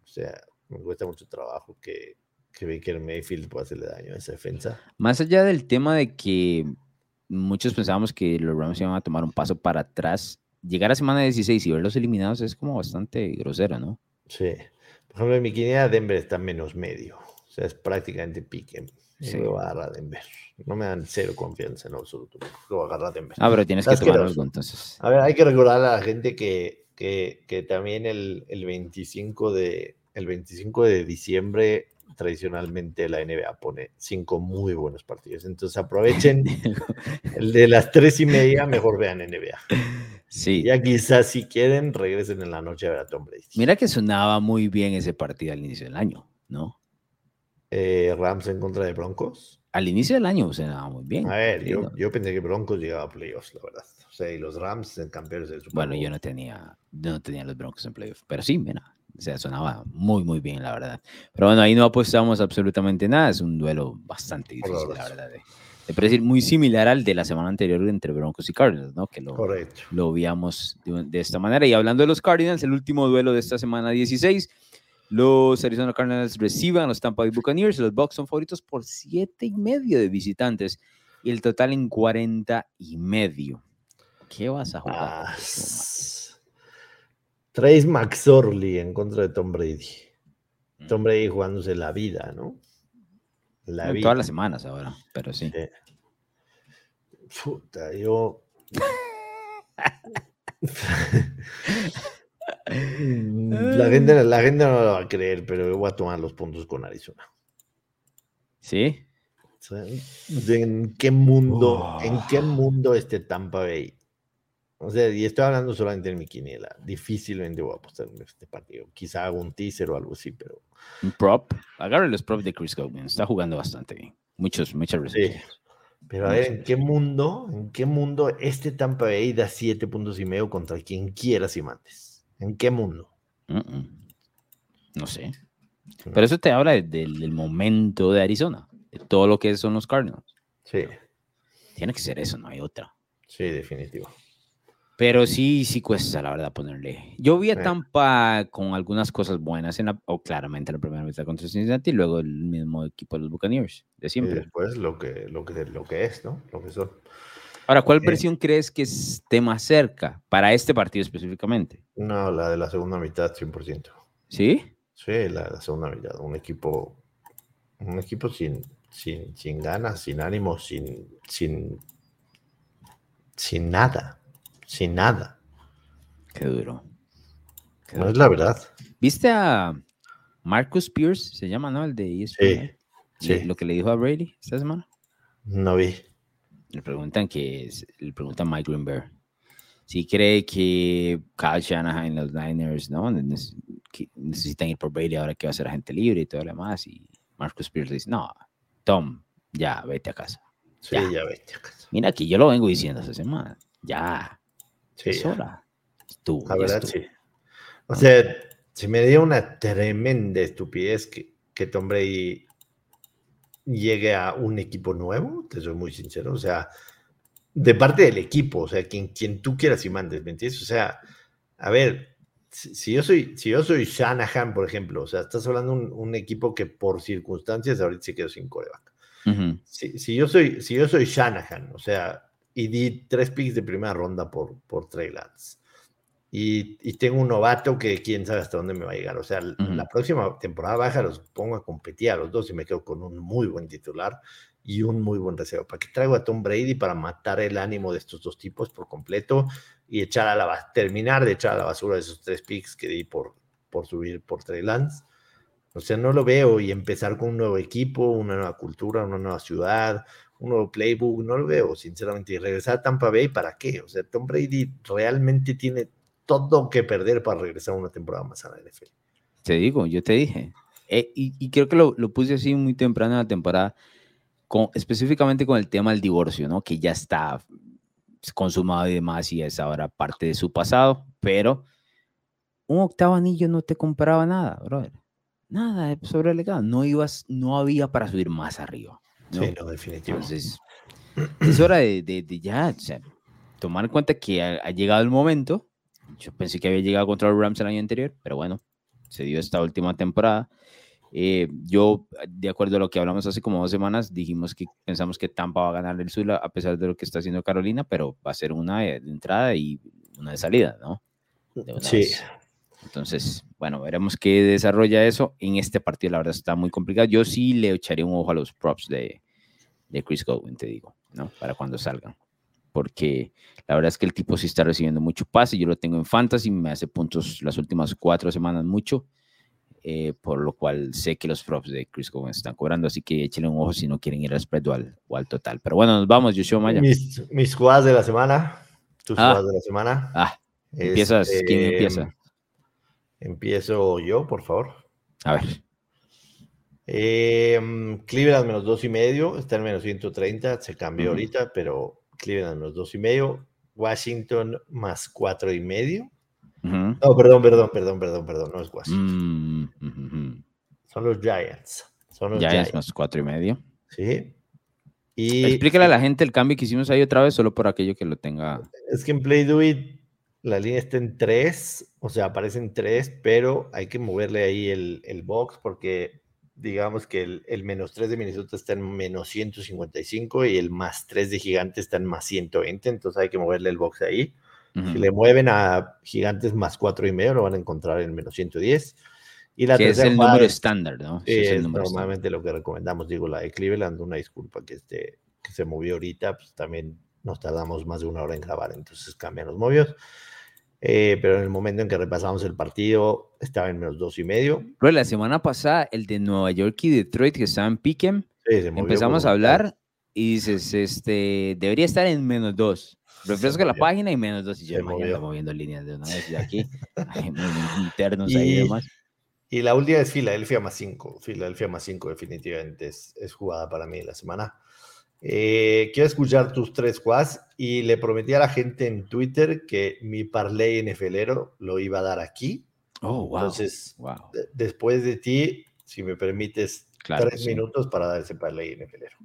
O sea, me cuesta mucho trabajo que, que Baker Mayfield pueda hacerle daño a esa defensa. Más allá del tema de que muchos pensábamos que los Rams iban a tomar un paso para atrás, llegar a semana 16 y verlos eliminados es como bastante grosero, ¿no? Sí. Por ejemplo, en mi quiniela Denver está menos medio. O sea, es prácticamente pique. Sí. Voy a agarrar a Denver. No me dan cero confianza en absoluto. Lo voy a agarrar a Denver. Ah, pero tienes que tomar algo entonces. A ver, hay que recordar a la gente que, que, que también el, el 25 de, el 25 de diciembre tradicionalmente la NBA pone cinco muy buenos partidos. Entonces aprovechen el de las tres y media, mejor vean NBA. Sí. Ya quizás si quieren regresen en la noche a ver a Tom Brady. Mira que sonaba muy bien ese partido al inicio del año, ¿no? Eh, Rams en contra de Broncos. Al inicio del año sonaba muy bien. A ver, yo, yo pensé que Broncos llegaba a playoffs, la verdad. O sea, y los Rams en campeones del Super Bueno, Bowl. yo no tenía, yo no tenía los Broncos en playoff, pero sí, mira, o sea, sonaba muy, muy bien, la verdad. Pero bueno, ahí no apostamos absolutamente nada, es un duelo bastante difícil, la verdad. De, de predecir, muy similar al de la semana anterior entre Broncos y Cardinals, ¿no? Que lo, Correcto. lo veíamos de, de esta manera. Y hablando de los Cardinals, el último duelo de esta semana 16, los Arizona Cardinals reciban a los Tampa Bay Buccaneers, los Bucks son favoritos por siete y medio de visitantes y el total en 40 y medio. ¿Qué vas a jugar? Ah, Trace McSorley en contra de Tom Brady. Tom Mm. Brady jugándose la vida, ¿no? La Bueno, vida. Todas las semanas ahora, pero sí. Sí. Puta, yo. la, gente, la gente no lo va a creer, pero yo voy a tomar los puntos con Arizona. ¿Sí? ¿En qué mundo, en qué mundo este Tampa Bay? O sea, y estoy hablando solamente en mi quiniela. Difícilmente voy a apostar en este partido. Quizá hago un teaser o algo así, pero Un prop. Agarre los props de Chris Godwin. Está jugando bastante bien. Muchos, muchas sí. recepciones. Pero a ver. ¿en qué mundo, en qué mundo este Tampa Bay da siete puntos y medio contra quien quieras y mandes? ¿En qué mundo? No sé. Pero eso te habla de- del, del momento de Arizona. De todo lo que son los Cardinals. Sí, Tiene que ser eso, no hay otra. sí, definitivo. Pero sí, sí cuesta, la verdad, ponerle. Yo vi a Eh. Tampa con algunas cosas buenas, en la, o claramente en la primera mitad contra Cincinnati, y luego el mismo equipo de los Buccaneers, de Y siempre. después lo que, lo que, lo que es, ¿no? Lo que son. Ahora, ¿cuál eh. versión crees que esté más cerca para este partido específicamente? No, la de la segunda mitad, 100%. ¿Sí? Sí, la de la segunda mitad. Un equipo, un equipo sin, sin, sin ganas, sin ánimo, sin, sin, sin nada. Sin nada. Qué duro. Qué No duro. es la verdad. ¿Viste a Marcus Pierce? Se llama, ¿no? El de E ESPN. Sí, Le- sí. Lo que le dijo a Brady esta semana. No vi. Le preguntan que es- le pregunta Mike Greenberg si cree que Kyle Shanahan los Niners no que necesitan ir por Brady ahora que va a ser agente libre y todo lo demás y Marcus Pierce dice no Tom ya vete a casa Sí, Ya. ya vete a casa. mira que yo lo vengo diciendo esta semana ya Sí, es ya. hora tú La verdad, tú. sí. O sea, se me dio una tremenda estupidez que, que Tom Brady llegue a un equipo nuevo, te soy muy sincero. O sea, de parte del equipo, o sea, quien, quien tú quieras y mandes, ¿me entiendes? O sea, a ver, si, yo soy, si yo soy Shanahan, por ejemplo, o sea, estás hablando de un, equipo que por circunstancias ahorita se quedó sin coreback. si, yo soy, si yo soy Shanahan, o sea, y di tres picks de primera ronda por, por Trey Lance, y, y, tengo un novato que quién sabe hasta dónde me va a llegar. O sea, la próxima temporada baja los pongo a competir a los dos y me quedo con un muy buen titular y un muy buen deseo. ¿Para qué traigo a Tom Brady? Para matar el ánimo de estos dos tipos por completo y echar a la terminar de echar a la basura esos tres picks que di por, por subir por Trey Lance. O sea, no lo veo y empezar con un nuevo equipo, una nueva cultura, una nueva ciudad, un nuevo playbook, no lo veo, sinceramente. Y regresar a Tampa Bay, ¿para qué? O sea, Tom Brady realmente tiene todo que perder para regresar una temporada más a la NFL. Te digo, yo te dije. Eh, y, creo que lo, lo, puse así muy temprano en la temporada, con, específicamente con el tema del divorcio, ¿no? Que ya está consumado y demás y es ahora parte de su pasado, pero un octavo anillo no te compraba nada, brother. Nada sobre el legado. No ibas, no había para subir más arriba. ¿no? Sí, no, definitivamente. Entonces, es hora de, de, ya tomar en cuenta que ha, llegado el momento. Yo pensé que había llegado contra los Rams el año anterior, pero bueno, se dio esta última temporada. Eh, yo, de acuerdo a lo que hablamos hace como dos semanas, dijimos que pensamos que Tampa va a ganar el Sula a pesar de lo que está haciendo Carolina, pero va a ser una de entrada y una de salida, ¿no? sí. Entonces, bueno, veremos qué desarrolla eso. En este partido, la verdad, está muy complicado. Yo sí le echaría un ojo a los props de, de Chris Godwin, te digo, ¿no? Para cuando salgan. Porque la verdad es que el tipo sí está recibiendo mucho pase. Yo lo tengo en fantasy, me hace puntos las últimas cuatro semanas mucho eh, por lo cual sé que los props de Chris Gowen están cobrando, así que échenle un ojo si no quieren ir al spread o al, total. Pero bueno, nos vamos, Yoshua Maya. Mis, mis jugadas de la semana, tus ah. jugadas de la semana. Ah, empiezas, ¿quién este, empieza? Empiezo yo, por favor. A ver. Eh, Cleveland menos dos y medio, está en menos 130, se cambió ahorita, pero Cleveland menos dos y medio, Washington más cuatro y medio, no, perdón, perdón, perdón, perdón, perdón, no es Washington. Mm, Son los Giants. Son los Giants, más cuatro y medio. Sí. Y, Explícale a la gente el cambio que hicimos ahí otra vez, solo por aquello que lo tenga. Es que en Play Do It la línea está en tres, o sea, aparecen tres, pero hay que moverle ahí el, el box porque digamos que el, el, menos 3 de Minnesota está en menos 155 y el más 3 de Gigante está en más 120, entonces hay que moverle el box ahí. Si le mueven a gigantes más cuatro y medio, lo van a encontrar en menos 110. Y la que es el número estándar, ¿no? es, normalmente lo que recomendamos. Digo, la de Cleveland, una disculpa que, este, que se movió ahorita, pues también nos tardamos más de una hora en grabar, entonces cambian los movios. Eh, pero en el momento en que repasamos el partido, estaba en menos dos y medio. Pero la semana pasada, el de Nueva York y Detroit, que estaban en Piquen, empezamos a hablar y dices, este, debería estar en menos dos. Refresco la página y menos dos y yo moviendo líneas de una vez de aquí, internos y, ahí y demás. Y la última es Filadelfia más 5. Filadelfia más 5 definitivamente es, es, jugada para mí la semana. Eh, quiero escuchar tus tres quads y le prometí a la gente en Twitter que mi parlay NFLero lo iba a dar aquí. Oh, wow. Entonces, después de ti, si me permites, tres minutos para dar ese parlay NFLero.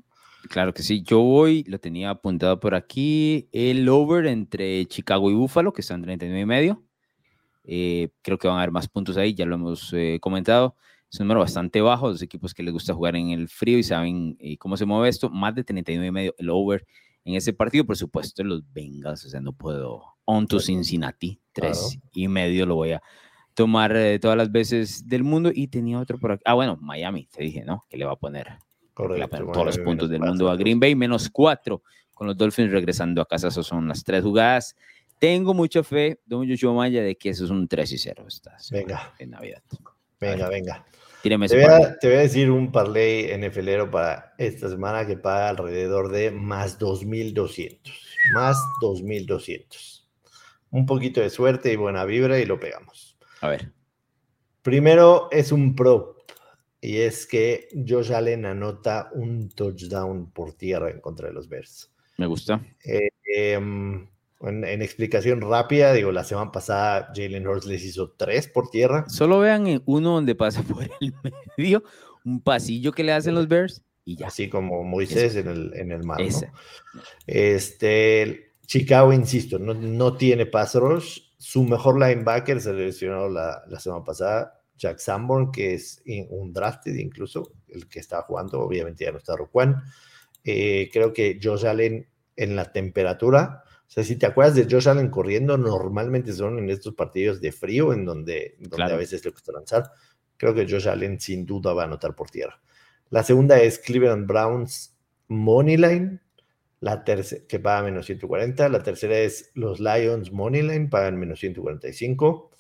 Claro que sí. Yo voy, lo tenía apuntado por aquí, el over entre Chicago y Buffalo, que están 39 y medio. Eh, creo que van a haber más puntos ahí, ya lo hemos eh, comentado. Es un número bastante bajo, los equipos que les gusta jugar en el frío y saben eh, cómo se mueve esto. Más de 39 y medio el over en ese partido, por supuesto, los Bengals, o sea, no puedo. On to Cincinnati, tres y medio lo voy a tomar todas las veces del mundo. Y tenía otro por aquí. Ah, bueno, Miami, te dije, ¿no? Que le va a poner todos los puntos del mundo a Green Bay, menos cuatro con los Dolphins regresando a casa. Esas son las tres jugadas. Tengo mucha fe, don Joshua Maya, de que eso es un 3 y 0 venga. en Navidad. Venga, venga. Te, voy a, te voy a decir un parlay NFLero para esta semana que paga alrededor de más 2.200. Más 2.200. Un poquito de suerte y buena vibra y lo pegamos. A ver. Primero es un pro y es que Josh Allen anota un touchdown por tierra en contra de los Bears. Me gusta. Eh, em, en, explicación rápida, digo, la semana pasada Jalen Hurts les hizo tres por tierra. Solo vean uno donde pasa por el medio, un pasillo que le hacen los Bears. Y ya. Así como Moisés en el, en el mar. Este, Chicago, insisto, no, no tiene pass rush. Su mejor linebacker se lesionó la, la semana pasada, Jack Sanborn, que es un drafted incluso, el que está jugando, obviamente ya no está Roquan. Eh, creo que Josh Allen en la temperatura, o sea, si te acuerdas de Josh Allen corriendo, normalmente son en estos partidos de frío, en donde, donde a veces le cuesta lanzar. Creo que Josh Allen sin duda va a anotar por tierra. La segunda es Cleveland Browns Moneyline, la que paga menos 140. La tercera es los Lions Moneyline, pagan menos 145.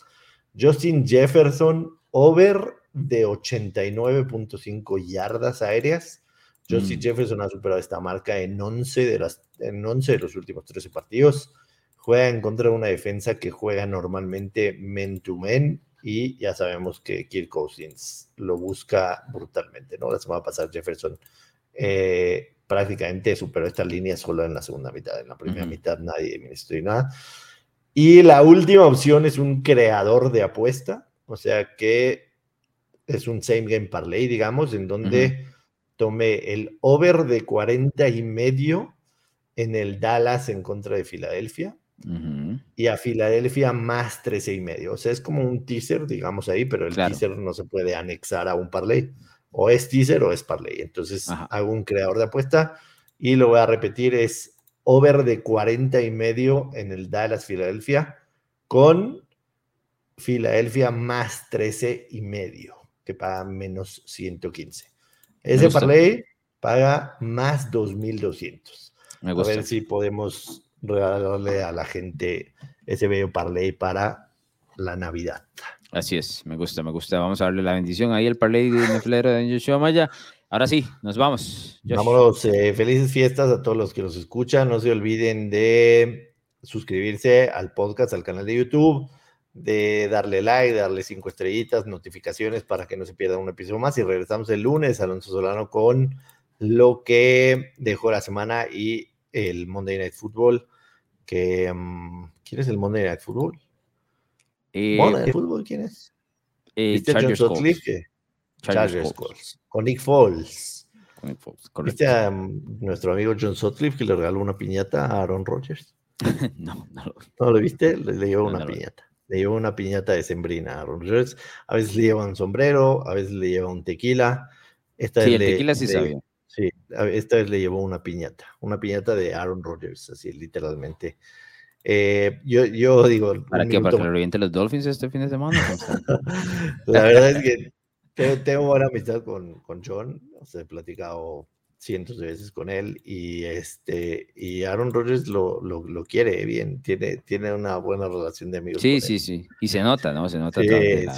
Justin Jefferson, over de 89.5 yardas aéreas. Justin mm. Jefferson ha superado esta marca en 11, de las, en 11 de los últimos 13 partidos. Juega en contra de una defensa que juega normalmente men-to-men y ya sabemos que Kirk Cousins lo busca brutalmente, ¿no? La semana pasada Jefferson eh, prácticamente superó esta línea solo en la segunda mitad. En la primera mitad nadie ministró nada. Y la última opción es un creador de apuesta, o sea que es un same game parlay, digamos, en donde tome el over de 40 y medio en el Dallas en contra de Filadelfia y a Filadelfia más 13 y medio. O sea, es como un teaser, digamos ahí, pero el teaser no se puede anexar a un parlay. O es teaser o es parlay. Entonces hago un creador de apuesta y lo voy a repetir, es over de 40 y medio en el Dallas Filadelfia con Filadelfia más 13 y medio, que paga menos 115. Ese parlay paga más 2.200. A ver si podemos regalarle a la gente ese bello parlay para la Navidad. Así es, me gusta, me gusta. Vamos a darle la bendición ahí al parlay de Neflero de Joshua Maya. Ahora sí, nos vamos. Vámonos, eh, felices fiestas a todos los que nos escuchan. No se olviden de suscribirse al podcast, al canal de YouTube, de darle like, darle cinco estrellitas, notificaciones para que no se pierda un episodio más. Y regresamos el lunes, Alonso Solano, con lo que dejó la semana y el Monday Night Football que um, ¿quién es el Monday Night Football? Eh, Monday Night Football, ¿quién es? Eh, ¿Viste John Sutcliffe? Chargers, Chargers Con Nick Foles. Con Nick Foles, ¿Viste a um, nuestro amigo John Sutcliffe que le regaló una piñata a Aaron Rodgers? no, no lo ¿No lo viste? Le, llevó una piñata. Le llevó una piñata de sembrina a Aaron Rodgers. A veces le lleva un sombrero, a veces le lleva un tequila. Esta sí, el tequila sí sabía. Sí, esta vez le llevó una piñata, una piñata de Aaron Rodgers, así literalmente. Eh, yo, yo digo. ¿Para qué? ¿Para que lo reviente los Dolphins este fin de semana? La verdad es que tengo, buena amistad con, con John, o sea, he platicado cientos de veces con él y este y Aaron Rodgers lo, lo, lo, quiere bien, tiene, tiene una buena relación de amigos. Sí, sí, sí, y se nota, ¿no? Se nota. Sí,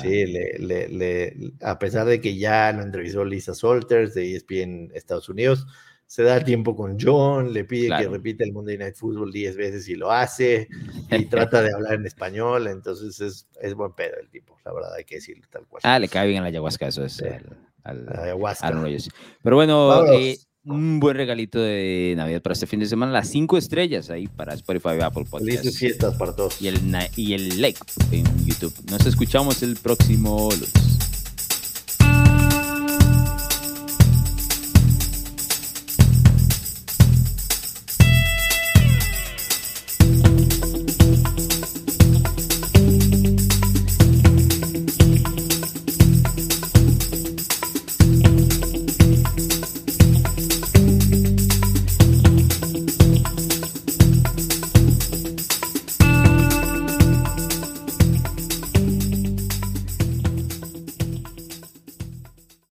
sí, le, le, le, a pesar de que ya lo entrevistó Lisa Solters de ESPN Estados Unidos, se da tiempo con John, le pide que repita el Monday Night Football 10 veces y lo hace, y trata de hablar en español, entonces es, es buen pedo el tipo, la verdad hay que decirlo tal cual. Ah, le cae bien a la ayahuasca, eso es. al, ayahuasca. Pero bueno, un buen regalito de Navidad para este fin de semana. Las cinco estrellas ahí para Spotify Apple Podcasts. Felices fiestas para todos. Y el, y el like en YouTube. Nos escuchamos el próximo lunes.